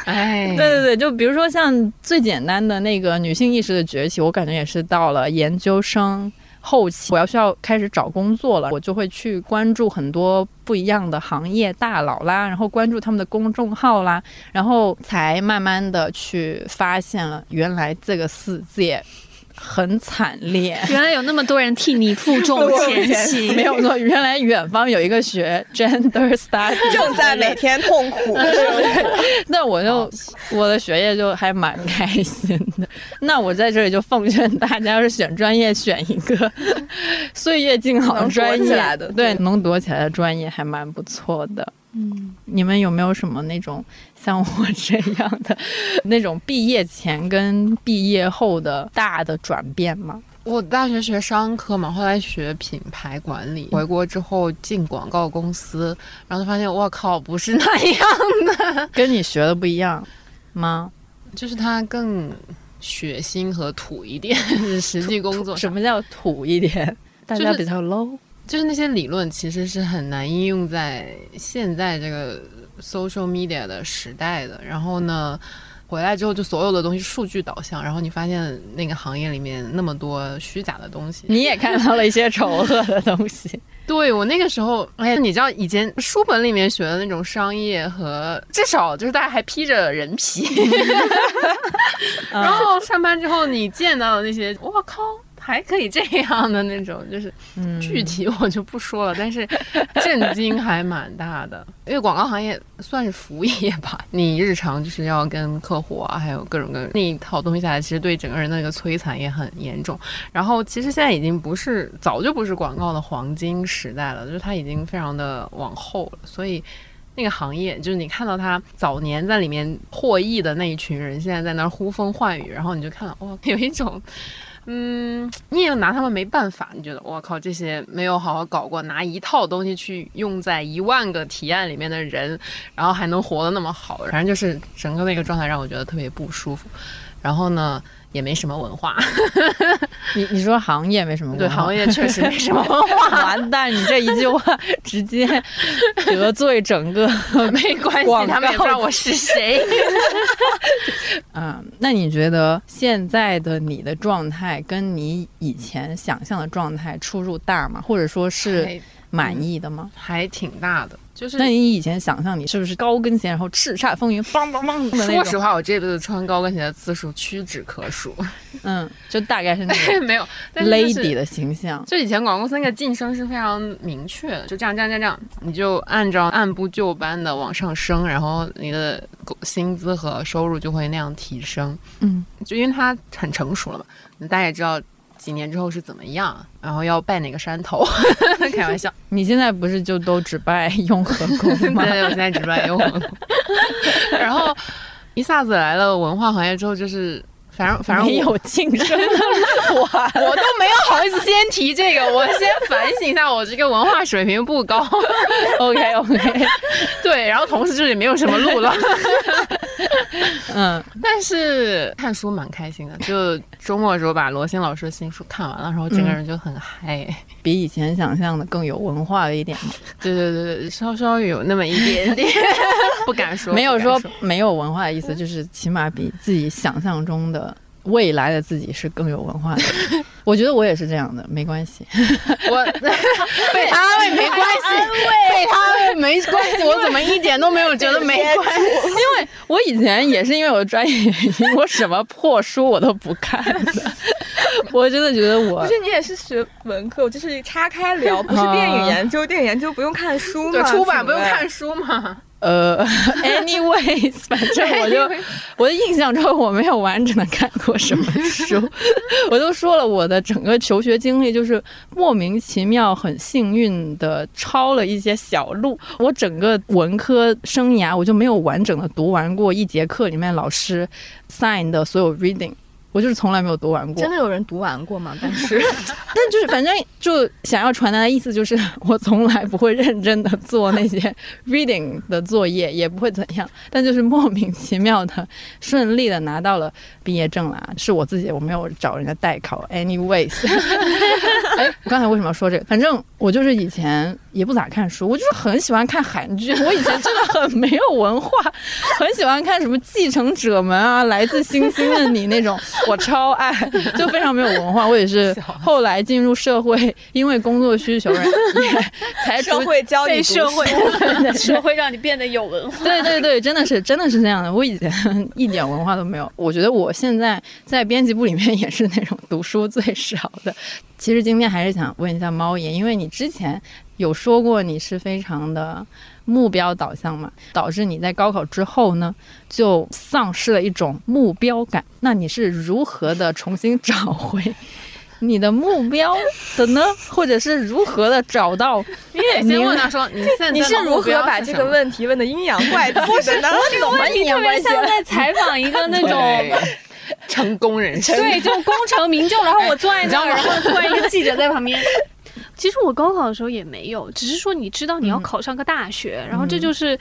哎，对对对，就比如说像最简单的那个女性意识的崛起，我感觉也是到了研究生后期，我要需要开始找工作了，我就会去关注很多不一样的行业大佬啦，然后关注他们的公众号啦，然后才慢慢的去发现了原来这个世界很惨烈。原来有那么多人替你负重前行，没有错，原来远方有一个学 gender study，正在每天痛苦。那我就我的学业就还蛮开心的。那我在这里就奉劝大家，要是选专业，选一个 岁月静好的专业对能躲起来的专业还蛮不错的。嗯，你们有没有什么那种像我这样的那种毕业前跟毕业后的大的转变吗？我大学学商科嘛，后来学品牌管理，回国之后进广告公司，然后就发现我靠，不是那样的，跟你学的不一样吗？就是它更血腥和土一点，实际工作什么叫土一点？大家比较 low。就是那些理论其实是很难应用在现在这个 social media 的时代的。然后呢，回来之后就所有的东西数据导向，然后你发现那个行业里面那么多虚假的东西。你也看到了一些丑恶的东西，对我那个时候，哎呀，你知道以前书本里面学的那种商业和至少就是大家还披着人皮，然后上班之后你见到的那些，我靠。还可以这样的那种，就是嗯具体我就不说了，但是震惊还蛮大的。因为广告行业算是服务业吧，你日常就是要跟客户啊，还有各种各那一套东西下来，其实对整个人的那个摧残也很严重。然后其实现在已经不是早就不是广告的黄金时代了，就是它已经非常的往后了，所以。那个行业，就是你看到他早年在里面获益的那一群人，现在在那儿呼风唤雨，然后你就看到哇，有一种，嗯，你也拿他们没办法。你觉得我靠，这些没有好好搞过，拿一套东西去用在一万个提案里面的人，然后还能活得那么好，反正就是整个那个状态让我觉得特别不舒服。然后呢，也没什么文化，你你说行业没什么文化，对行业确实没什么 文化，完蛋！你这一句话直接 得罪整个没关系，他们也不知道我是谁。嗯，那你觉得现在的你的状态跟你以前想象的状态出入大吗？或者说是满意的吗？还挺大的，就是那你以前想象你是不是高跟鞋，然后叱咤风云，梆梆梆的那种？说实话，我这辈子穿高跟鞋的次数屈指可数。嗯，就大概是那种 没有，lady 的形象。就以前广告公司那个晋升是非常明确的，就这样这样这样这样，你就按照按部就班的往上升，然后你的薪资和收入就会那样提升。嗯，就因为它很成熟了嘛，大家也知道几年之后是怎么样，然后要拜哪个山头，开玩笑。你现在不是就都只拜雍和宫吗？对，我现在只拜雍和宫。然后一下子来了文化行业之后，就是反正反正我没有晋升的路啊！我都没有好意思先提这个，我先反省一下，我这个文化水平不高。OK OK，对，然后同时就是也没有什么路了，嗯，但是看书蛮开心的。就周末的时候把罗欣老师的新书看完了，然后整个人就很嗨。比以前想象的更有文化了一点嘛。对对对对，稍稍有那么一点点，不敢说，没有说没有文化的意思，就是起码比自己想象中的未来的自己是更有文化的。我觉得我也是这样的，没关系。我 被他安慰没关系，被他安慰没关系，我怎么一点都没有觉得没关系？因为我以前也是因为我的专业原因，我什么破书我都不看的。我真的觉得我不是你也是学文科，我就是岔开聊，不是电影研究，电影研究不用看书对吗？，出版不用看书嘛？呃，anyways，反正我就我的印象中我没有完整的看过什么书，我都说了我的整个求学经历就是莫名其妙很幸运的抄了一些小路，我整个文科生涯我就没有完整的读完过一节课里面老师 sign 的所有 reading。我就是从来没有读完过，真的有人读完过吗？但是但就是反正就想要传达的意思就是，我从来不会认真的做那些 reading 的作业，也不会怎样，但就是莫名其妙的顺利的拿到了毕业证啦，是我自己，我没有找人家代考。Anyways，哎，我刚才为什么要说这个？反正我就是以前也不咋看书，我就是很喜欢看韩剧，我以前真的很没有文化，很喜欢看什么《继承者们》啊，《来自星星的你》那种，我超爱，就非常没有文化。我也是 后来进入社会，因为工作需求，也才逐社会教你被读社会书社会让你变得有文化。对对对，真的是真的是这样的。我以前一点文化都没有，我觉得我现在在编辑部里面也是那种读书最少的。其实今天还是想问一下猫爷，因为你之前有说过你是非常的目标导向嘛，导致你在高考之后呢就丧失了一种目标感。那你是如何的重新找回？你的目标的呢，或者是如何的找到？你也先问他说，你现在你是如何把这个问题问的阴阳怪气的呢？怎么 阴阳怪气？像在采访一个那种，成功人生？对，就功成名就，然后我坐在那儿，然后突然一个记者在旁边。其实我高考的时候也没有，只是说你知道你要考上个大学，然后这就是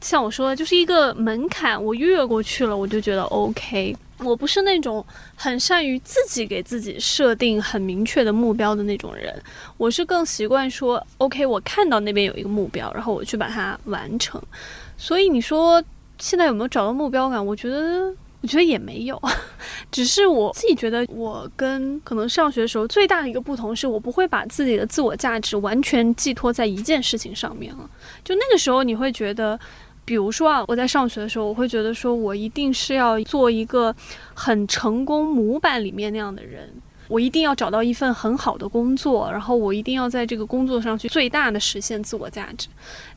像我说的，就是一个门槛，我越过去了，我就觉得 OK。我不是那种很善于自己给自己设定很明确的目标的那种人，我是更习惯说，OK，我看到那边有一个目标，然后我去把它完成。所以你说现在有没有找到目标感？我觉得，我觉得也没有，只是我自己觉得，我跟可能上学的时候最大的一个不同是，我不会把自己的自我价值完全寄托在一件事情上面了。就那个时候，你会觉得。比如说啊，我在上学的时候，我会觉得说，我一定是要做一个很成功模板里面那样的人，我一定要找到一份很好的工作，然后我一定要在这个工作上去最大的实现自我价值。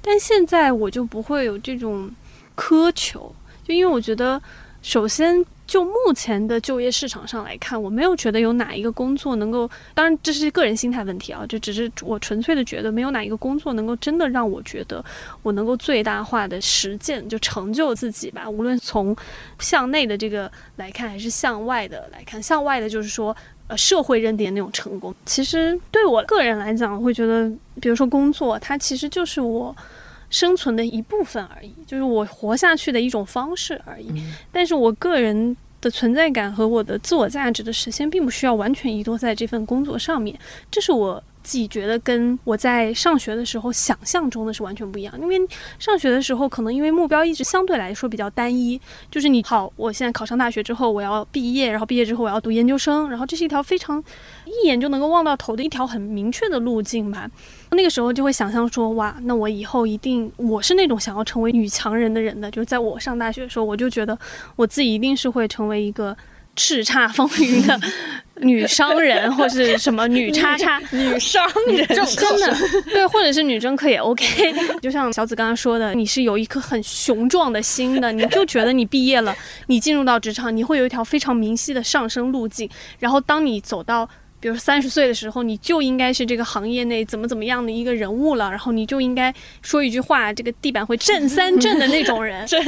但现在我就不会有这种苛求，就因为我觉得，首先。就目前的就业市场上来看，我没有觉得有哪一个工作能够，当然这是个人心态问题啊，这只是我纯粹的觉得没有哪一个工作能够真的让我觉得我能够最大化的实践就成就自己吧。无论从向内的这个来看，还是向外的来看，向外的就是说呃社会认定的那种成功，其实对我个人来讲，我会觉得，比如说工作，它其实就是我。生存的一部分而已，就是我活下去的一种方式而已。但是我个人的存在感和我的自我价值的实现，并不需要完全依托在这份工作上面。这是我。自己觉得跟我在上学的时候想象中的是完全不一样，因为上学的时候可能因为目标一直相对来说比较单一，就是你好，我现在考上大学之后我要毕业，然后毕业之后我要读研究生，然后这是一条非常一眼就能够望到头的一条很明确的路径吧。那个时候就会想象说，哇，那我以后一定我是那种想要成为女强人的人的，就是在我上大学的时候，我就觉得我自己一定是会成为一个。叱咤风云的 女商人，或是什么女叉叉女商人，真的 对，或者是女政客也 OK。就像小紫刚刚说的，你是有一颗很雄壮的心的，你就觉得你毕业了，你进入到职场，你会有一条非常明晰的上升路径。然后当你走到。比如三十岁的时候，你就应该是这个行业内怎么怎么样的一个人物了，然后你就应该说一句话，这个地板会震三震的那种人。震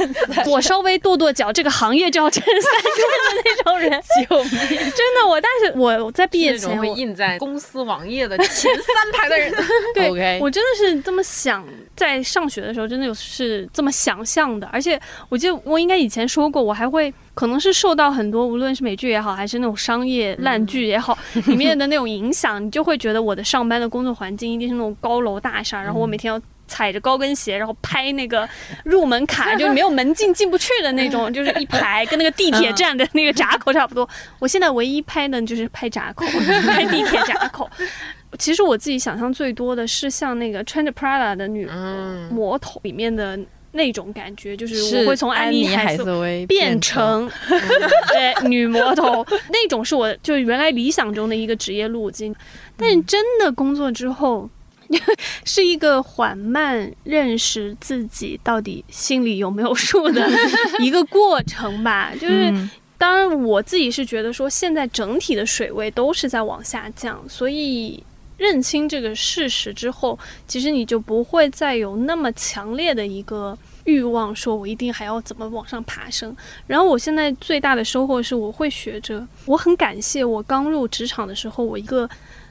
我稍微跺跺脚，这个行业就要震三震的那种人。救命！真的，我大学我在毕业前会印在公司网页的前三排的人。对，我真的是这么想，在上学的时候真的有是这么想象的，而且我记得我应该以前说过，我还会。可能是受到很多，无论是美剧也好，还是那种商业烂剧也好，里面的那种影响，你就会觉得我的上班的工作环境一定是那种高楼大厦，然后我每天要踩着高跟鞋，然后拍那个入门卡，就没有门禁进不去的那种，就是一排跟那个地铁站的那个闸口差不多。我现在唯一拍的就是拍闸口，拍地铁闸口。其实我自己想象最多的是像那个穿着 Prada 的女魔头里面的。那种感觉就是我会从安妮海瑟薇变成 对女魔头，那种是我就是原来理想中的一个职业路径，但真的工作之后，是一个缓慢认识自己到底心里有没有数的 一个过程吧。就是当然我自己是觉得说，现在整体的水位都是在往下降，所以。认清这个事实之后，其实你就不会再有那么强烈的一个欲望，说我一定还要怎么往上爬升。然后我现在最大的收获是，我会学着，我很感谢我刚入职场的时候，我一个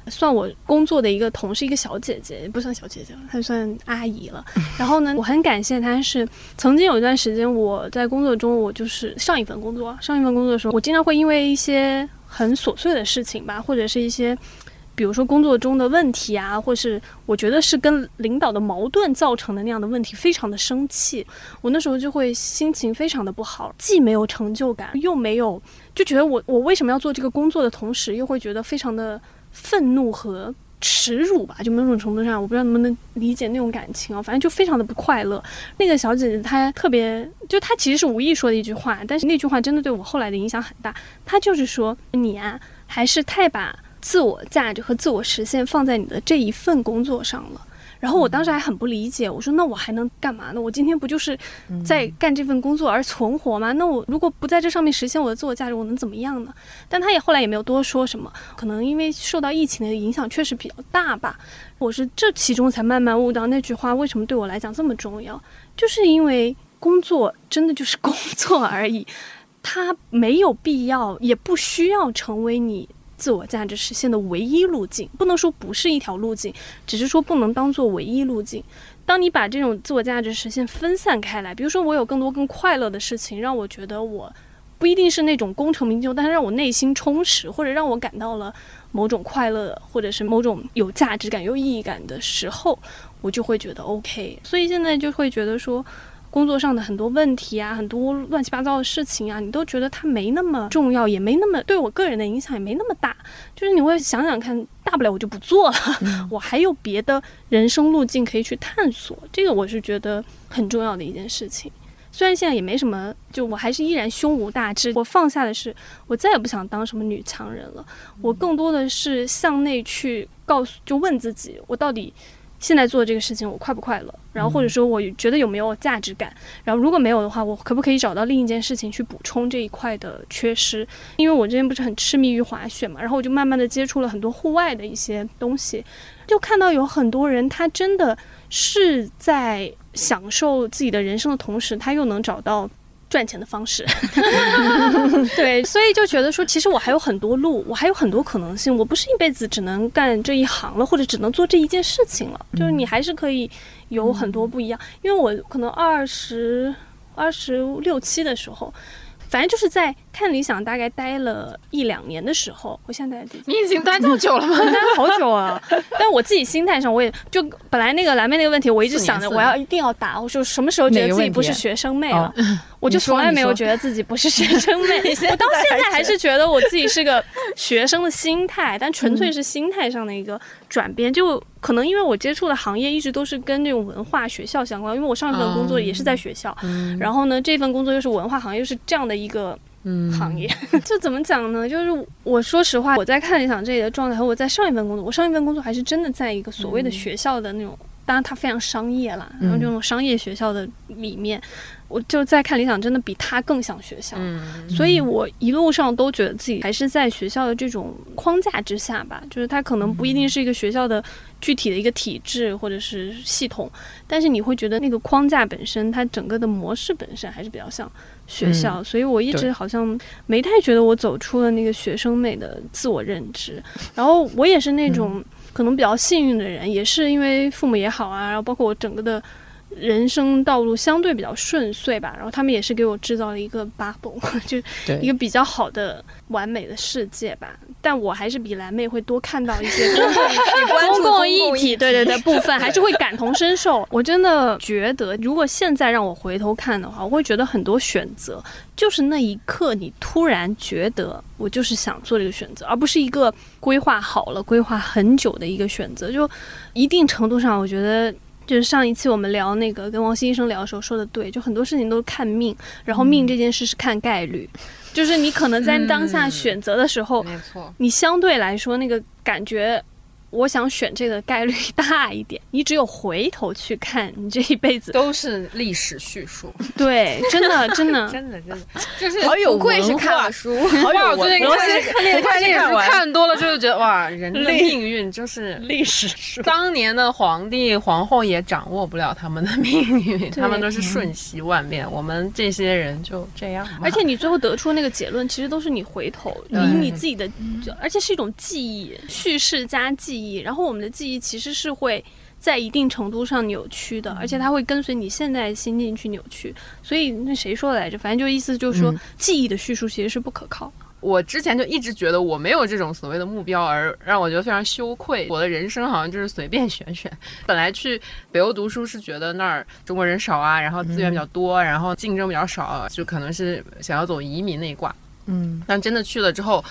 算我工作的一个同事，一个小姐姐，不算小姐姐了，她算阿姨了。然后呢，我很感谢她，是曾经有一段时间我在工作中，我就是上一份工作，上一份工作的时候，我经常会因为一些很琐碎的事情吧，或者是一些。比如说工作中的问题啊，或是我觉得是跟领导的矛盾造成的那样的问题，非常的生气。我那时候就会心情非常的不好，既没有成就感，又没有就觉得我我为什么要做这个工作的同时，又会觉得非常的愤怒和耻辱吧？就某种程度上，我不知道能不能理解那种感情啊。反正就非常的不快乐。那个小姐姐她特别，就她其实是无意说的一句话，但是那句话真的对我后来的影响很大。她就是说你啊，还是太把。自我价值和自我实现放在你的这一份工作上了，然后我当时还很不理解，我说那我还能干嘛呢？我今天不就是在干这份工作而存活吗？那我如果不在这上面实现我的自我价值，我能怎么样呢？但他也后来也没有多说什么，可能因为受到疫情的影响确实比较大吧。我是这其中才慢慢悟到那句话为什么对我来讲这么重要，就是因为工作真的就是工作而已，它没有必要也不需要成为你。自我价值实现的唯一路径，不能说不是一条路径，只是说不能当做唯一路径。当你把这种自我价值实现分散开来，比如说我有更多更快乐的事情，让我觉得我不一定是那种功成名就，但是让我内心充实，或者让我感到了某种快乐，或者是某种有价值感、有意义感的时候，我就会觉得 OK。所以现在就会觉得说。工作上的很多问题啊，很多乱七八糟的事情啊，你都觉得它没那么重要，也没那么对我个人的影响也没那么大。就是你会想想看，大不了我就不做了，我还有别的人生路径可以去探索。这个我是觉得很重要的一件事情。虽然现在也没什么，就我还是依然胸无大志。我放下的是，我再也不想当什么女强人了。我更多的是向内去告诉，就问自己，我到底。现在做这个事情，我快不快乐？然后或者说，我觉得有没有价值感？然后如果没有的话，我可不可以找到另一件事情去补充这一块的缺失？因为我之前不是很痴迷于滑雪嘛，然后我就慢慢的接触了很多户外的一些东西，就看到有很多人，他真的是在享受自己的人生的同时，他又能找到。赚钱的方式，对，所以就觉得说，其实我还有很多路，我还有很多可能性，我不是一辈子只能干这一行了，或者只能做这一件事情了，就是你还是可以有很多不一样。因为我可能二十二十六七的时候。反正就是在看理想大概待了一两年的时候，我现在待你已经待这么久了吗？待了好久啊！但我自己心态上，我也就本来那个蓝妹那个问题，我一直想着我要一定要答。我说什么时候觉得自己不是学生妹了？我就从来没有觉得自己不是 学生妹。我到现在还是觉得我自己是个学生的心态，但纯粹是心态上的一个转变。就可能因为我接触的行业一直都是跟这种文化学校相关，因为我上一份工作也是在学校，然后呢，这份工作又是文化行业，又是这样的一个行业。就怎么讲呢？就是我说实话，我在看理想这里的状态和我在上一份工作，我上一份工作还是真的在一个所谓的学校的那种，当然它非常商业啦，然后这种商业学校的里面。我就在看理想，真的比它更像学校，所以我一路上都觉得自己还是在学校的这种框架之下吧。就是它可能不一定是一个学校的具体的一个体制或者是系统，但是你会觉得那个框架本身，它整个的模式本身还是比较像学校。所以我一直好像没太觉得我走出了那个学生妹的自我认知。然后我也是那种可能比较幸运的人，也是因为父母也好啊，然后包括我整个的。人生道路相对比较顺遂吧，然后他们也是给我制造了一个 bubble，就一个比较好的完美的世界吧。但我还是比蓝妹会多看到一些公共议题，对对对，部分还是会感同身受。我真的觉得，如果现在让我回头看的话，我会觉得很多选择就是那一刻你突然觉得我就是想做这个选择，而不是一个规划好了、规划很久的一个选择。就一定程度上，我觉得。就是上一期我们聊那个跟王鑫医生聊的时候说的对，就很多事情都是看命，然后命这件事是看概率，就是你可能在当下选择的时候，没错，你相对来说那个感觉。我想选这个概率 大一点。你只有回头去看，你这一辈子都是历史叙述。对，真的，真的，真的，真的，就是好有贵是看书，好有最近看看历史书看多了，就是觉得哇，人的命运就是历史书。当年的皇帝皇后也掌握不了他们的命运，他们都是瞬息万变。我们这些人就这样。而且你最后得出那个结论，其实都是你回头以你自己的，而且是一种记忆叙事加记忆。然后我们的记忆其实是会在一定程度上扭曲的，而且它会跟随你现在心境去扭曲。所以那谁说的来着？反正就意思就是说，记忆的叙述其实是不可靠。我之前就一直觉得我没有这种所谓的目标，而让我觉得非常羞愧。我的人生好像就是随便选选。本来去北欧读书是觉得那儿中国人少啊，然后资源比较多，然后竞争比较少，就可能是想要走移民那一挂。嗯，但真的去了之后。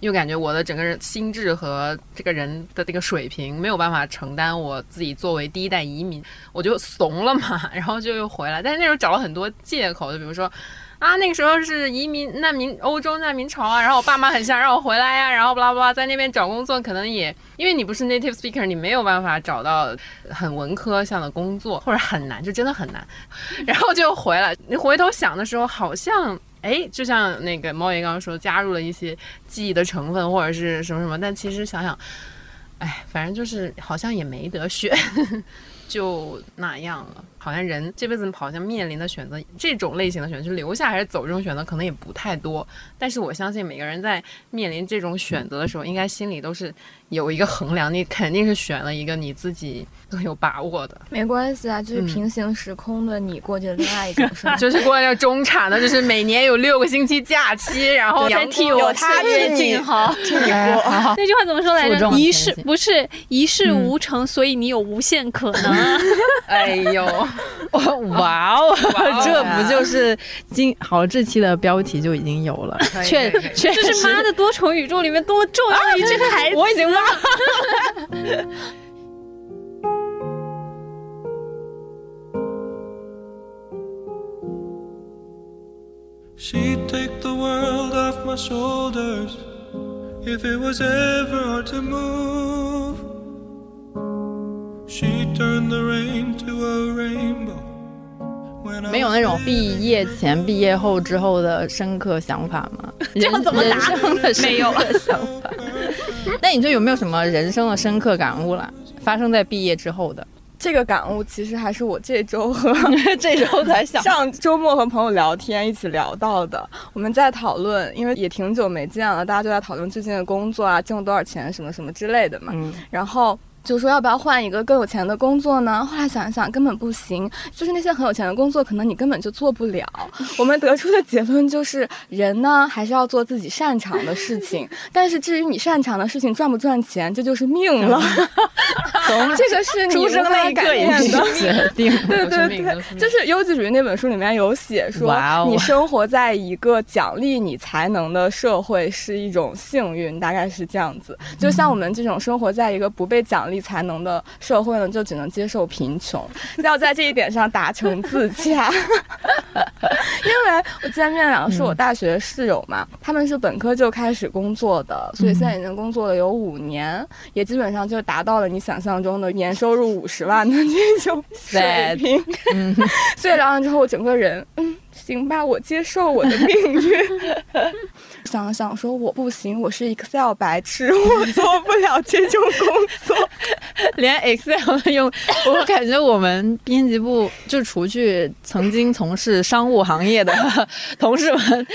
又感觉我的整个人心智和这个人的这个水平没有办法承担我自己作为第一代移民，我就怂了嘛，然后就又回来。但是那时候找了很多借口，就比如说啊，那个时候是移民难民欧洲难民潮啊，然后我爸妈很想让我回来呀，然后巴拉巴拉，在那边找工作可能也因为你不是 native speaker，你没有办法找到很文科向的工作，或者很难，就真的很难，然后就回来。你回头想的时候，好像。哎，就像那个猫爷刚刚说，加入了一些记忆的成分或者是什么什么，但其实想想，哎，反正就是好像也没得选，就那样了。好像人这辈子好像面临的选择，这种类型的选择，就留下还是走这种选择，可能也不太多。但是我相信每个人在面临这种选择的时候，应该心里都是有一个衡量，你肯定是选了一个你自己更有把握的。没关系啊，就是嗯平行时空的你过去的另外一种生活。就是过着中产的，就是每年有六个星期假期，然后才替我他越近好。哎好好那句话怎么说来着？一事不是一事无成，所以你有无限可能。哎呦，哇哦，哇哦这不就是今好这期的标题就已经有了，确确这是《妈的多重宇宙》里面多么重要的一句台词。我已经忘了。She'd take the world off my shoulders if it was ever hard to move. She'd turn the rain to a rainbow. 没有那种毕业前、毕业后之后的深刻想法吗？这样怎么答生的深刻想法？那你这有没有什么人生的深刻感悟了？发生在毕业之后的，这个感悟其实还是我这周和 这周才想上周末和朋友聊天一起聊到的。我们在讨论，因为也挺久没见了，大家就在讨论最近的工作啊，挣多少钱什么什么之类的嘛。嗯，然后就说要不要换一个更有钱的工作呢？后来想一想，根本不行，就是那些很有钱的工作，可能你根本就做不了。我们得出的结论就是，人呢还是要做自己擅长的事情，但是至于你擅长的事情赚不赚钱，这就是命了。这个是你出生那一刻已。经决定 对对对就是《优绩主义》那本书里面有写说你生活在一个奖励你才能的社会是一种幸运，大概是这样子。就像我们这种生活在一个不被奖励才能的社会呢，就只能接受贫穷，要在这一点上达成自洽。因为我见面两个是我大学室友嘛，他们是本科就开始工作的，所以现在已经工作了有五年，也基本上就达到了你想象中的年收入五十万的这种水平。嗯，所以聊完之后，我整个人，嗯，行吧，我接受我的命运。想了想说，我不行，我是 Excel 白痴，我做不了这种工作。连 Excel 都用，我感觉我们编辑部就除去曾经从事商务行业的 同事们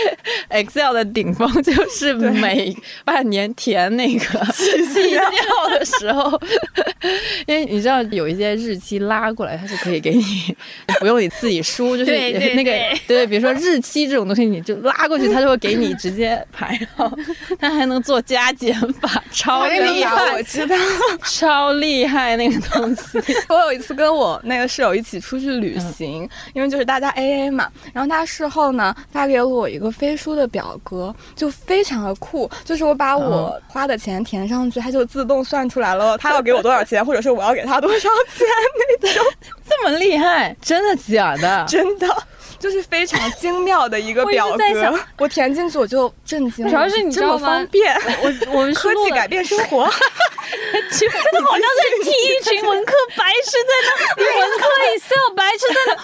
，Excel 的顶峰就是每半年填那个绩效的时候，因为你知道有一些日期拉过来，它是可以给你不用你自己输，就是那个对对，比如说日期这种东西，你就拉过去，它就会给你直接排好，它还能做加减法，超厉害，我知道。超厉害那个东西。我有一次跟我那个室友一起出去旅行，因为就是大家 A A 嘛，然后他事后呢发给了我一个飞书的表格，就非常的酷，就是我把我花的钱填上去，它就自动算出来了他要给我多少钱，或者是我要给他多少钱那种，这么厉害，真的假的？真的。就是非常精妙的一个表我在想格，我填进去我就震惊了，主要是你知这么道吗方便，我我们科技改变生活。真的好像在踢一群文科白痴在那，文科 Excel 白痴在那，哇，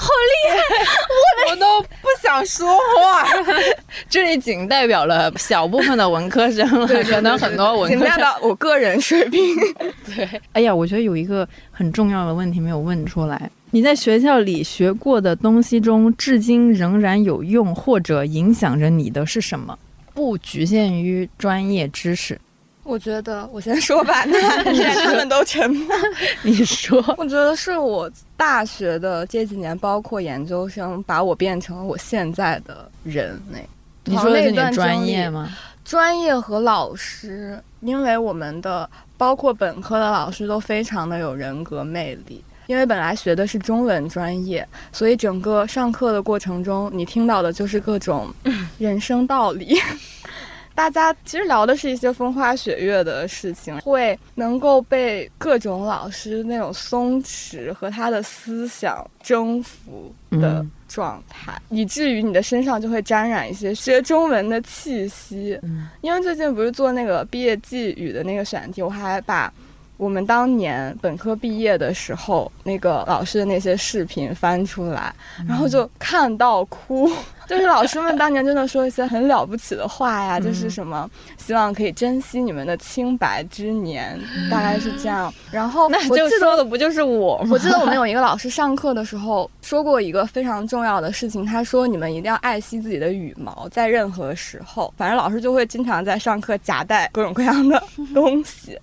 好厉害！我都不想说话。这里仅代表了小部分的文科生了，可能很多文仅代科生。表我个人水平。对，哎呀，我觉得有一个很重要的问题没有问出来。你在学校里学过的东西中，至今仍然有用或者影响着你的是什么？不局限于专业知识。我觉得我先说吧，那既然他们都沉默，你说，我觉得是我大学的这几年，包括研究生，把我变成了我现在的人那。你说的是你段专业吗？专业和老师，因为我们的包括本科的老师都非常的有人格魅力。因为本来学的是中文专业，所以整个上课的过程中，你听到的就是各种 人生道理。大家其实聊的是一些风花雪月的事情，会能够被各种老师那种松弛和他的思想征服的嗯状态，以至于你的身上就会沾染一些学中文的气息。嗯因为最近不是做那个毕业寄语的那个选题，我还把我们当年本科毕业的时候那个老师的那些视频翻出来，然后就看到哭。就是老师们当年真的说一些很了不起的话呀，嗯就是什么希望可以珍惜你们的清白之年，大概是这样。然后那就说的不就是我吗？我记得我们有一个老师上课的时候说过一个非常重要的事情，他说你们一定要爱惜自己的羽毛，在任何时候，反正老师就会经常在上课夹带各种各样的东西。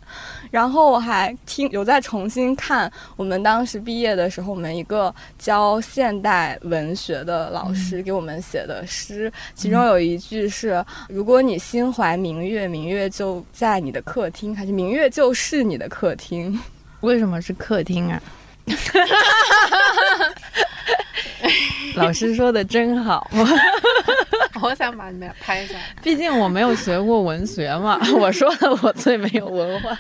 然后我还听有在重新看我们当时毕业的时候，我们一个教现代文学的老师给我们写的诗，其中有一句是：如果你心怀明月，明月就在你的客厅，还是明月就是你的客厅。为什么是客厅啊？老师说的真好，我想把你们俩拍下来。毕竟我没有学过文学嘛。我说的我最没有文化，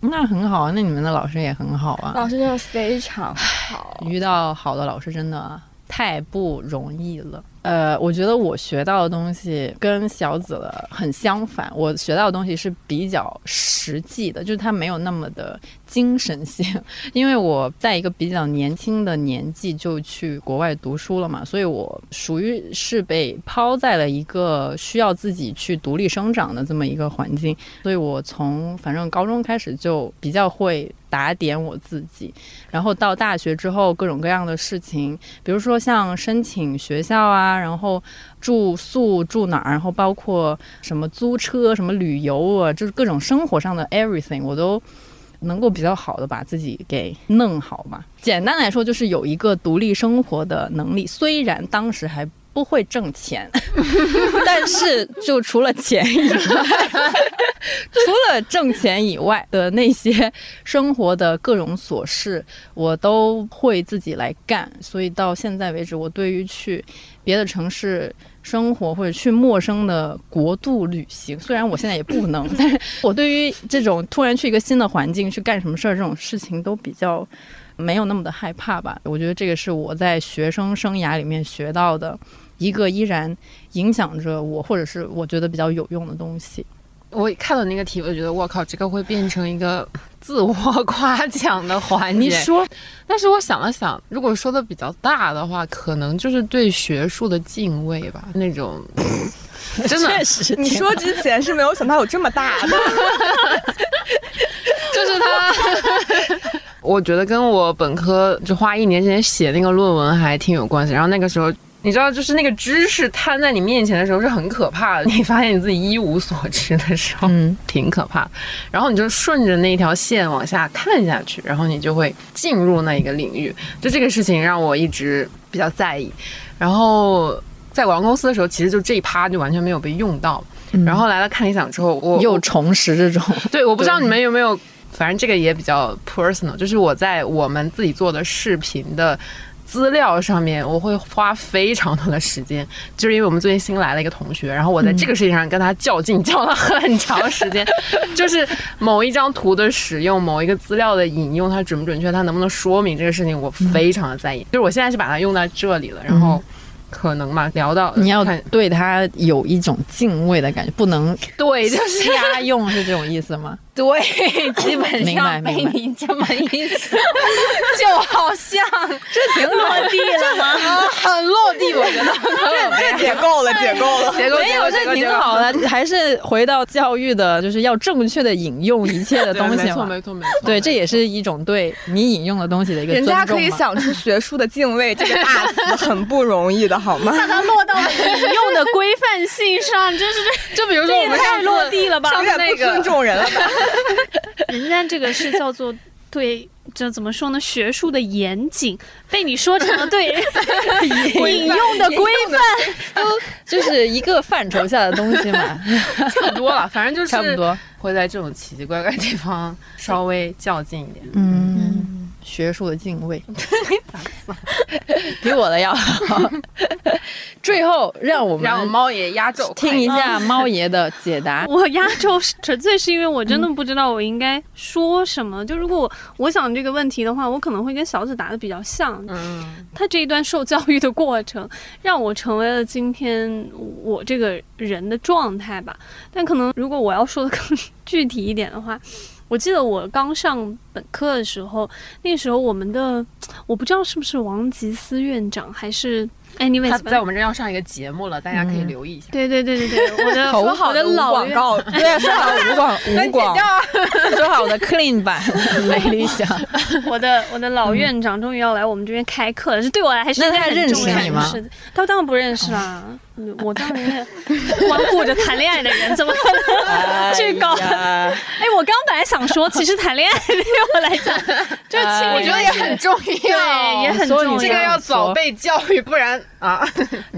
那很好啊。那你们的老师也很好啊。老师真的非常好。遇到好的老师真的太不容易了。呃，我觉得我学到的东西跟小紫的很相反，我学到的东西是比较实际的，就是它没有那么的精神性。因为我在一个比较年轻的年纪就去国外读书了嘛，所以我属于是被抛在了一个需要自己去独立生长的这么一个环境，所以我从反正高中开始就比较会打点我自己，然后到大学之后各种各样的事情，比如说像申请学校啊，然后住宿住哪儿，然后包括什么租车、什么旅游啊，就是各种生活上的 everything，我都能够比较好的把自己给弄好吧。简单来说，就是有一个独立生活的能力。虽然当时还不会挣钱，但是就除了钱以外，除了挣钱以外的那些生活的各种琐事，我都会自己来干。所以到现在为止，我对于去别的城市生活或者去陌生的国度旅行，虽然我现在也不能，但是我对于这种突然去一个新的环境去干什么事儿这种事情都比较没有那么的害怕吧。我觉得这个是我在学生生涯里面学到的一个依然影响着我，或者是我觉得比较有用的东西。我看到那个题，我就觉得我靠，这个会变成一个自我夸奖的环节。你说，但是我想了想，如果说的比较大的话，可能就是对学术的敬畏吧，那种真的 确实你说之前是没有想到有这么大的，就是他，我觉得跟我本科就花一年时间写那个论文还挺有关系。然后那个时候，你知道，就是那个知识摊在你面前的时候是很可怕的，你发现你自己一无所知的时候，嗯，挺可怕的。然后你就顺着那条线往下看下去，然后你就会进入那一个领域。就这个事情让我一直比较在意。然后在广告公司的时候，其实就这一趴就完全没有被用到。然后来了看理想之后，我又重拾这种，对，我不知道你们有没有，反正这个也比较 personal，就是我在我们自己做的视频的。资料上面我会花非常多的时间，就是因为我们最近新来了一个同学，然后我在这个事情上跟他较劲，较了很长时间，就是某一张图的使用，某一个资料的引用，它准不准确，它能不能说明这个事情，我非常的在意。就是我现在是把它用在这里了，然后可能嘛，聊到你要看对他有一种敬畏的感觉，不能对，就是瞎用，是这种意思吗？对，基本上被你这么一说，就好像这挺落地了吗？很落地，我觉得。这解构了，解构了。结构没有，这挺好的，还是回到教育的，就是要正确的引用一切的东西没错，没错，没错。对，这也是一种对你引用的东西的一个人尊重嘛。家可以想出学术的敬畏这个大词，很不容易的，好吗？把 它落到了引用的规范性上，真是这就比如说我们太落地了吧？上次那有点不尊个重人了吧？人家这个是叫做对，这怎么说呢？学术的严谨被你说成了对 引用的规范。都就是一个范畴下的东西嘛，差不多了，反正就是差不多。会在这种奇奇怪怪的地方稍微较劲一点。嗯，学术的敬畏，比我的要好。最后，让我们让们猫爷压轴听一下猫爷的解答。我压轴是纯粹是因为我真的不知道我应该说什么。就如果我我想这个问题的话，我可能会跟小紫答的比较像。嗯，他这一段受教育的过程，让我成为了今天我这个人的状态吧。但可能如果我要说的更具体一点的话，我记得我刚上本科的时候，那时候我们的我不知道是不是王吉思院长还是 Anyways，他在我们这要上一个节目了，大家可以留意一下。对对对对对，我的头我的好无老广告，对 啊，说好无广无广，说好的 clean 版没理想。我的我的老院长终于要来我们这边开课了，这对我来说是那他认识你吗的。他当然不认识啦，嗯我当年光 顾着谈恋爱的人，怎么可能？去搞？哎哎，我刚本来想说，其实谈恋爱对我来讲，就是我觉得也很重要，对也很所以你重要。这个要早被教育，不然啊，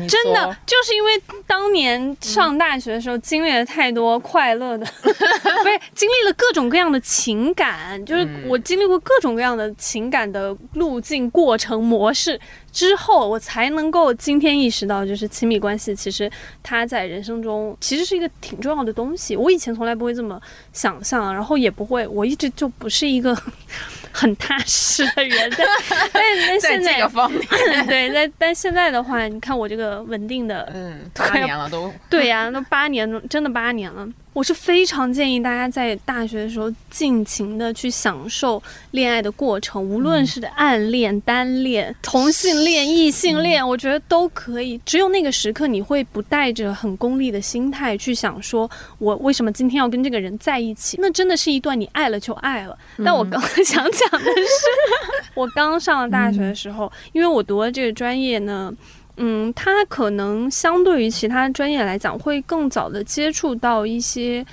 真的就是因为当年上大学的时候经历了太多快乐的，不是经历了各种各样的情感，就是我经历过各种各样的情感的路径、过程、模式之后，我才能够今天意识到，就是亲密关系其实它在人生中其实是一个挺重要的东西。我以前从来不会这么想象，然后也不会，我一直就不是一个 很踏实的人，但 但但现在这个方面，对，但但现在的话，你看我这个稳定的，嗯，八年了都，对呀、都八年了，真的八年了。我是非常建议大家在大学的时候尽情的去享受恋爱的过程，无论是暗恋、单恋、同性恋、异性恋，我觉得都可以。只有那个时刻，你会不带着很功利的心态去想说，我为什么今天要跟这个人在一起？那真的是一段你爱了就爱了。但我刚刚 想讲的是，我刚上了大学的时候，因为我读了这个专业呢。嗯，它可能相对于其他专业来讲，会更早的接触到一些。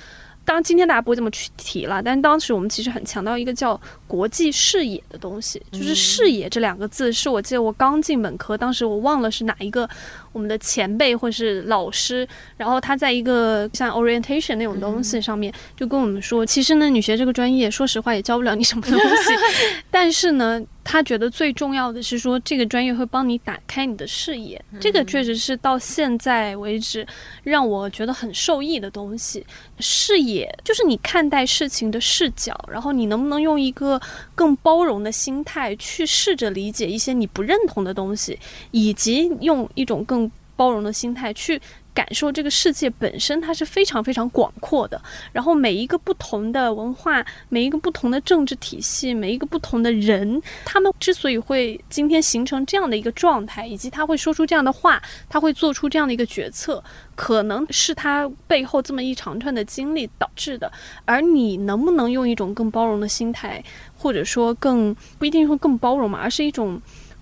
当然，今天大家不会这么去提了，但当时我们其实很强调一个叫国际视野的东西，就是视野这两个字，是我记得我刚进本科，当时我忘了是哪一个我们的前辈或是老师，然后他在一个像 orientation 那种东西上面就跟我们说，其实呢，你学这个专业，说实话也教不了你什么东西，但是呢，他觉得最重要的是说，这个专业会帮你打开你的视野，这个确实是到现在为止让我觉得很受益的东西。视野就是你看待事情的视角，然后你能不能用一个更包容的心态去试着理解一些你不认同的东西，以及用一种更包容的心态去感受这个世界本身它是非常非常广阔的。然后每一个不同的文化，每一个不同的政治体系，每一个不同的人，他们之所以会今天形成这样的一个状态，以及他会说出这样的话，他会做出这样的一个决策，可能是他背后这么一长串的经历导致的。而你能不能用一种更包容的心态，或者说更不一定说更包容嘛，而是一种。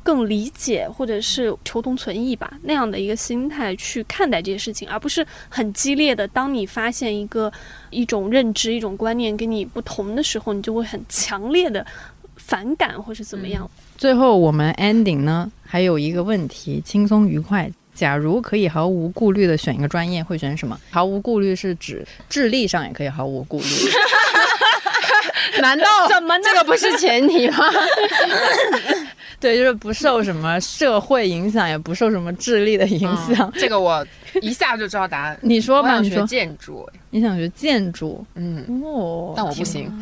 更理解或者是求同存异吧，那样的一个心态去看待这些事情，而不是很激烈的。当你发现一个一种认知、一种观念跟你不同的时候，你就会很强烈的反感或是怎么样。最后我们 ending 呢，还有一个问题，轻松愉快。假如可以毫无顾虑的选一个专业，会选什么？毫无顾虑是指智力上也可以毫无顾虑。难道怎么这个不是前提吗？对，就是不受什么社会影响，也不受什么智力的影响。这个我一下就知道答案。你说吧，我想学你说建筑，你想学建筑嗯，哦，但我不行，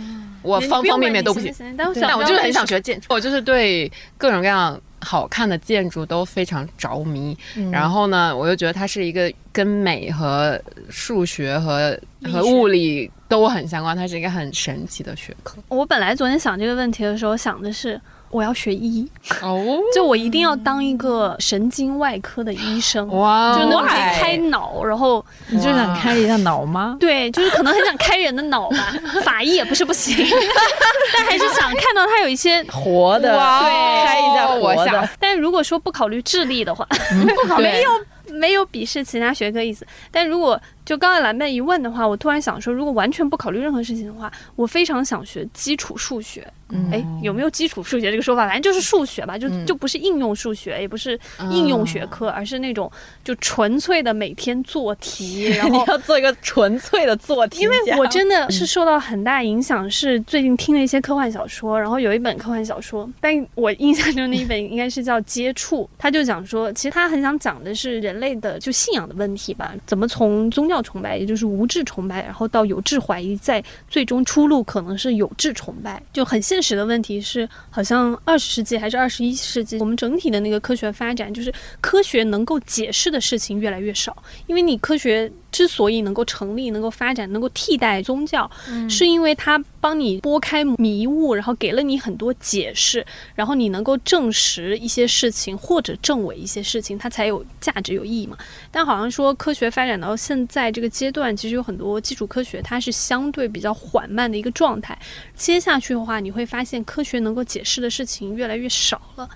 我方方面面都不行。但我但我就是很想学建筑，我就是对各种各样好看的建筑都非常着迷。嗯然后呢，我又觉得它是一个跟美和数学和和物理都很相关，它是一个很神奇的学科。我本来昨天想这个问题的时候，想的是我要学医，哦，就我一定要当一个神经外科的医生，哇，就那种开脑，然后你就想开一下脑吗？对，就是可能很想开人的脑吧，法医也不是不行，但还是想看到他有一些。活的，对，开一下活的，但如果说不考虑智力的话，对没有没有鄙视其他学科意思。但如果就刚才蓝妹一问的话，我突然想说，如果完全不考虑任何事情的话，我非常想学基础数学。嗯哎，有没有基础数学这个说法？反正就是数学吧，就嗯就不是应用数学，也不是应用学科，而是那种就纯粹的每天做题，然 你后要做一个纯粹的做题因为我真的是受到很大影响，是最近听了一些科幻小说，然后有一本科幻小说，但我印象中的一本应该是叫《接触》，他就讲说，其实他很想讲的是人类的就信仰的问题吧，怎么从宗教崇拜，也就是无智崇拜，然后到有智怀疑，在最终出路可能是有智崇拜，就很现实的问题是，好像二十世纪还是二十一世纪，我们整体的那个科学发展，就是科学能够解释的事情越来越少，因为你科学之所以能够成立、能够发展、能够替代宗教，嗯是因为它帮你拨开迷雾，然后给了你很多解释，然后你能够证实一些事情或者证伪一些事情，它才有价值、有意义嘛。但好像说科学发展到现在这个阶段，其实有很多基础科学它是相对比较缓慢的一个状态。接下去的话，你会发现科学能够解释的事情越来越少了。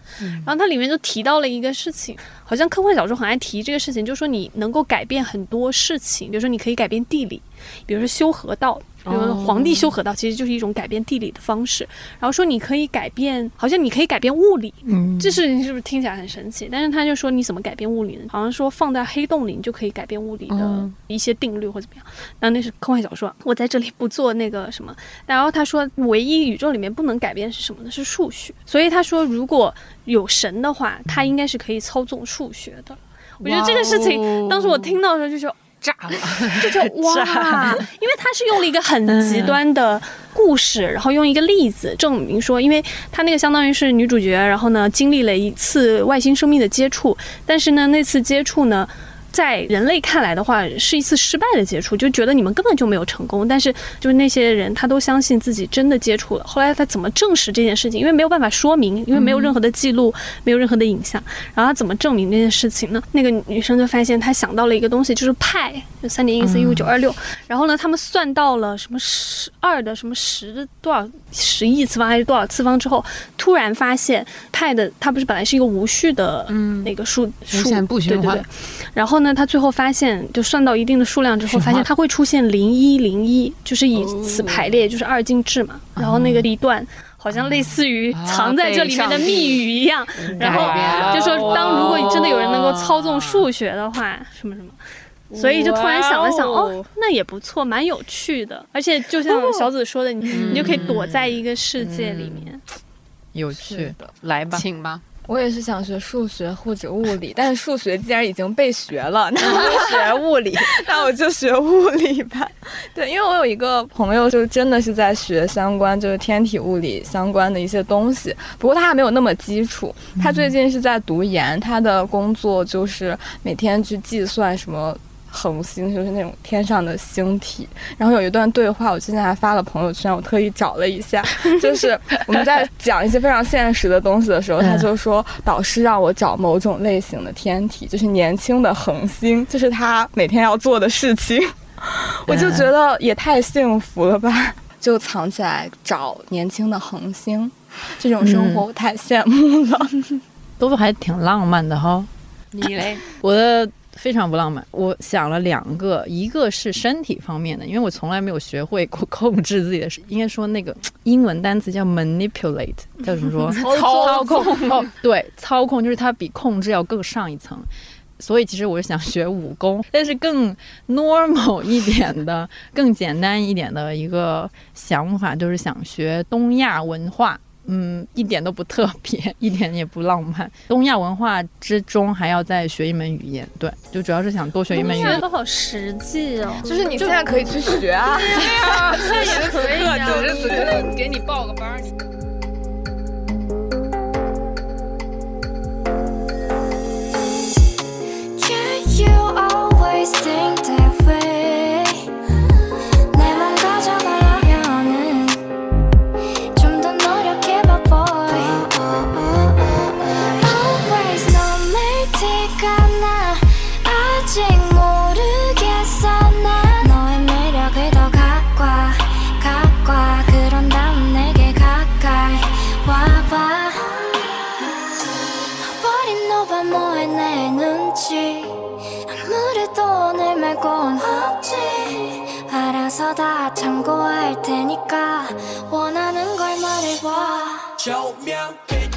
然后它里面就提到了一个事情，好像科幻小说很爱提这个事情，就是说你能够改变很多事情，比如说你可以改变地理，比如说修河道。比如说皇帝修河道，其实就是一种改变地理的方式。然后说你可以改变，好像你可以改变物理，嗯，这事情是不是听起来很神奇？但是他就说你怎么改变物理呢？好像说放在黑洞里你就可以改变物理的嗯一些定律或怎么样。然后那是科幻小说，我在这里不做那个什么。然后他说，唯一宇宙里面不能改变是什么呢？是数学。所以他说，如果有神的话，他应该是可以操纵数学的。我觉得这个事情，当时我听到的时候就说。炸了，就觉得 哇，因为他是用了一个很极端的故事，然后用一个例子证明说，因为他那个相当于是女主角，然后呢经历了一次外星生命的接触，但是呢那次接触呢。在人类看来的话，是一次失败的接触，就觉得你们根本就没有成功。但是就是那些人，他都相信自己真的接触了。后来他怎么证实这件事情？因为没有办法说明，因为没有任何的记录，没有任何的影像。然后他怎么证明这件事情呢？那个女生就发现，她想到了一个东西，就是派，就三点一四一五九二六。然后呢，他们算到了什么十二的什么十的多少十亿次方还是多少次方之后，突然发现派的它不是本来是一个无序的那个数数，对对对。然后呢，他最后发现，就算到一定的数量之后，发现它会出现零一零一，就是以此排列，就是二进制嘛。然后那个一段好像类似于藏在这里面的密语一样，然后就说当如果真的有人能够操纵数学的话，什么什么。所以就突然想了想，哦，那也不错，蛮有趣的。而且就像小紫说的，你你就可以躲在一个世界里面，有趣的。来吧，请吧。我也是想学数学或者物理，但是数学既然已经被学了，那我就学物理，那我就学物理吧。对，因为我有一个朋友，就真的是在学相关，就是天体物理相关的一些东西，不过他还没有那么基础。他最近是在读研，他的工作就是每天去计算什么。恒星就是那种天上的星体，然后有一段对话，我之前还发了朋友圈，我特意找了一下，就是我们在讲一些非常现实的东西的时候，他就说导师让我找某种类型的天体，就是年轻的恒星，就是他每天要做的事情，我就觉得也太幸福了吧，就藏起来找年轻的恒星，这种生活我太羡慕了，都还挺浪漫的哈。你嘞？我的。非常不浪漫。我想了两个，一个是身体方面的，因为我从来没有学会过控制自己的，应该说那个英文单词叫 manipulate，叫怎么说？操控。哦，对，操控就是它比控制要更上一层。所以其实我是想学武功，但是更 normal 一点的、更简单一点的一个想法，就是想学东亚文化。嗯，一点都不特别，一点也不浪漫。东亚文化之中还要再学一门语言，对，就主要是想多学一门语言。都好实际哦，就是你现在可以去学啊，对呀，那也可以啊，此时此刻给你报个班，你。Can you always think that 다 참고할 테니까 원하는 걸 말해봐. 가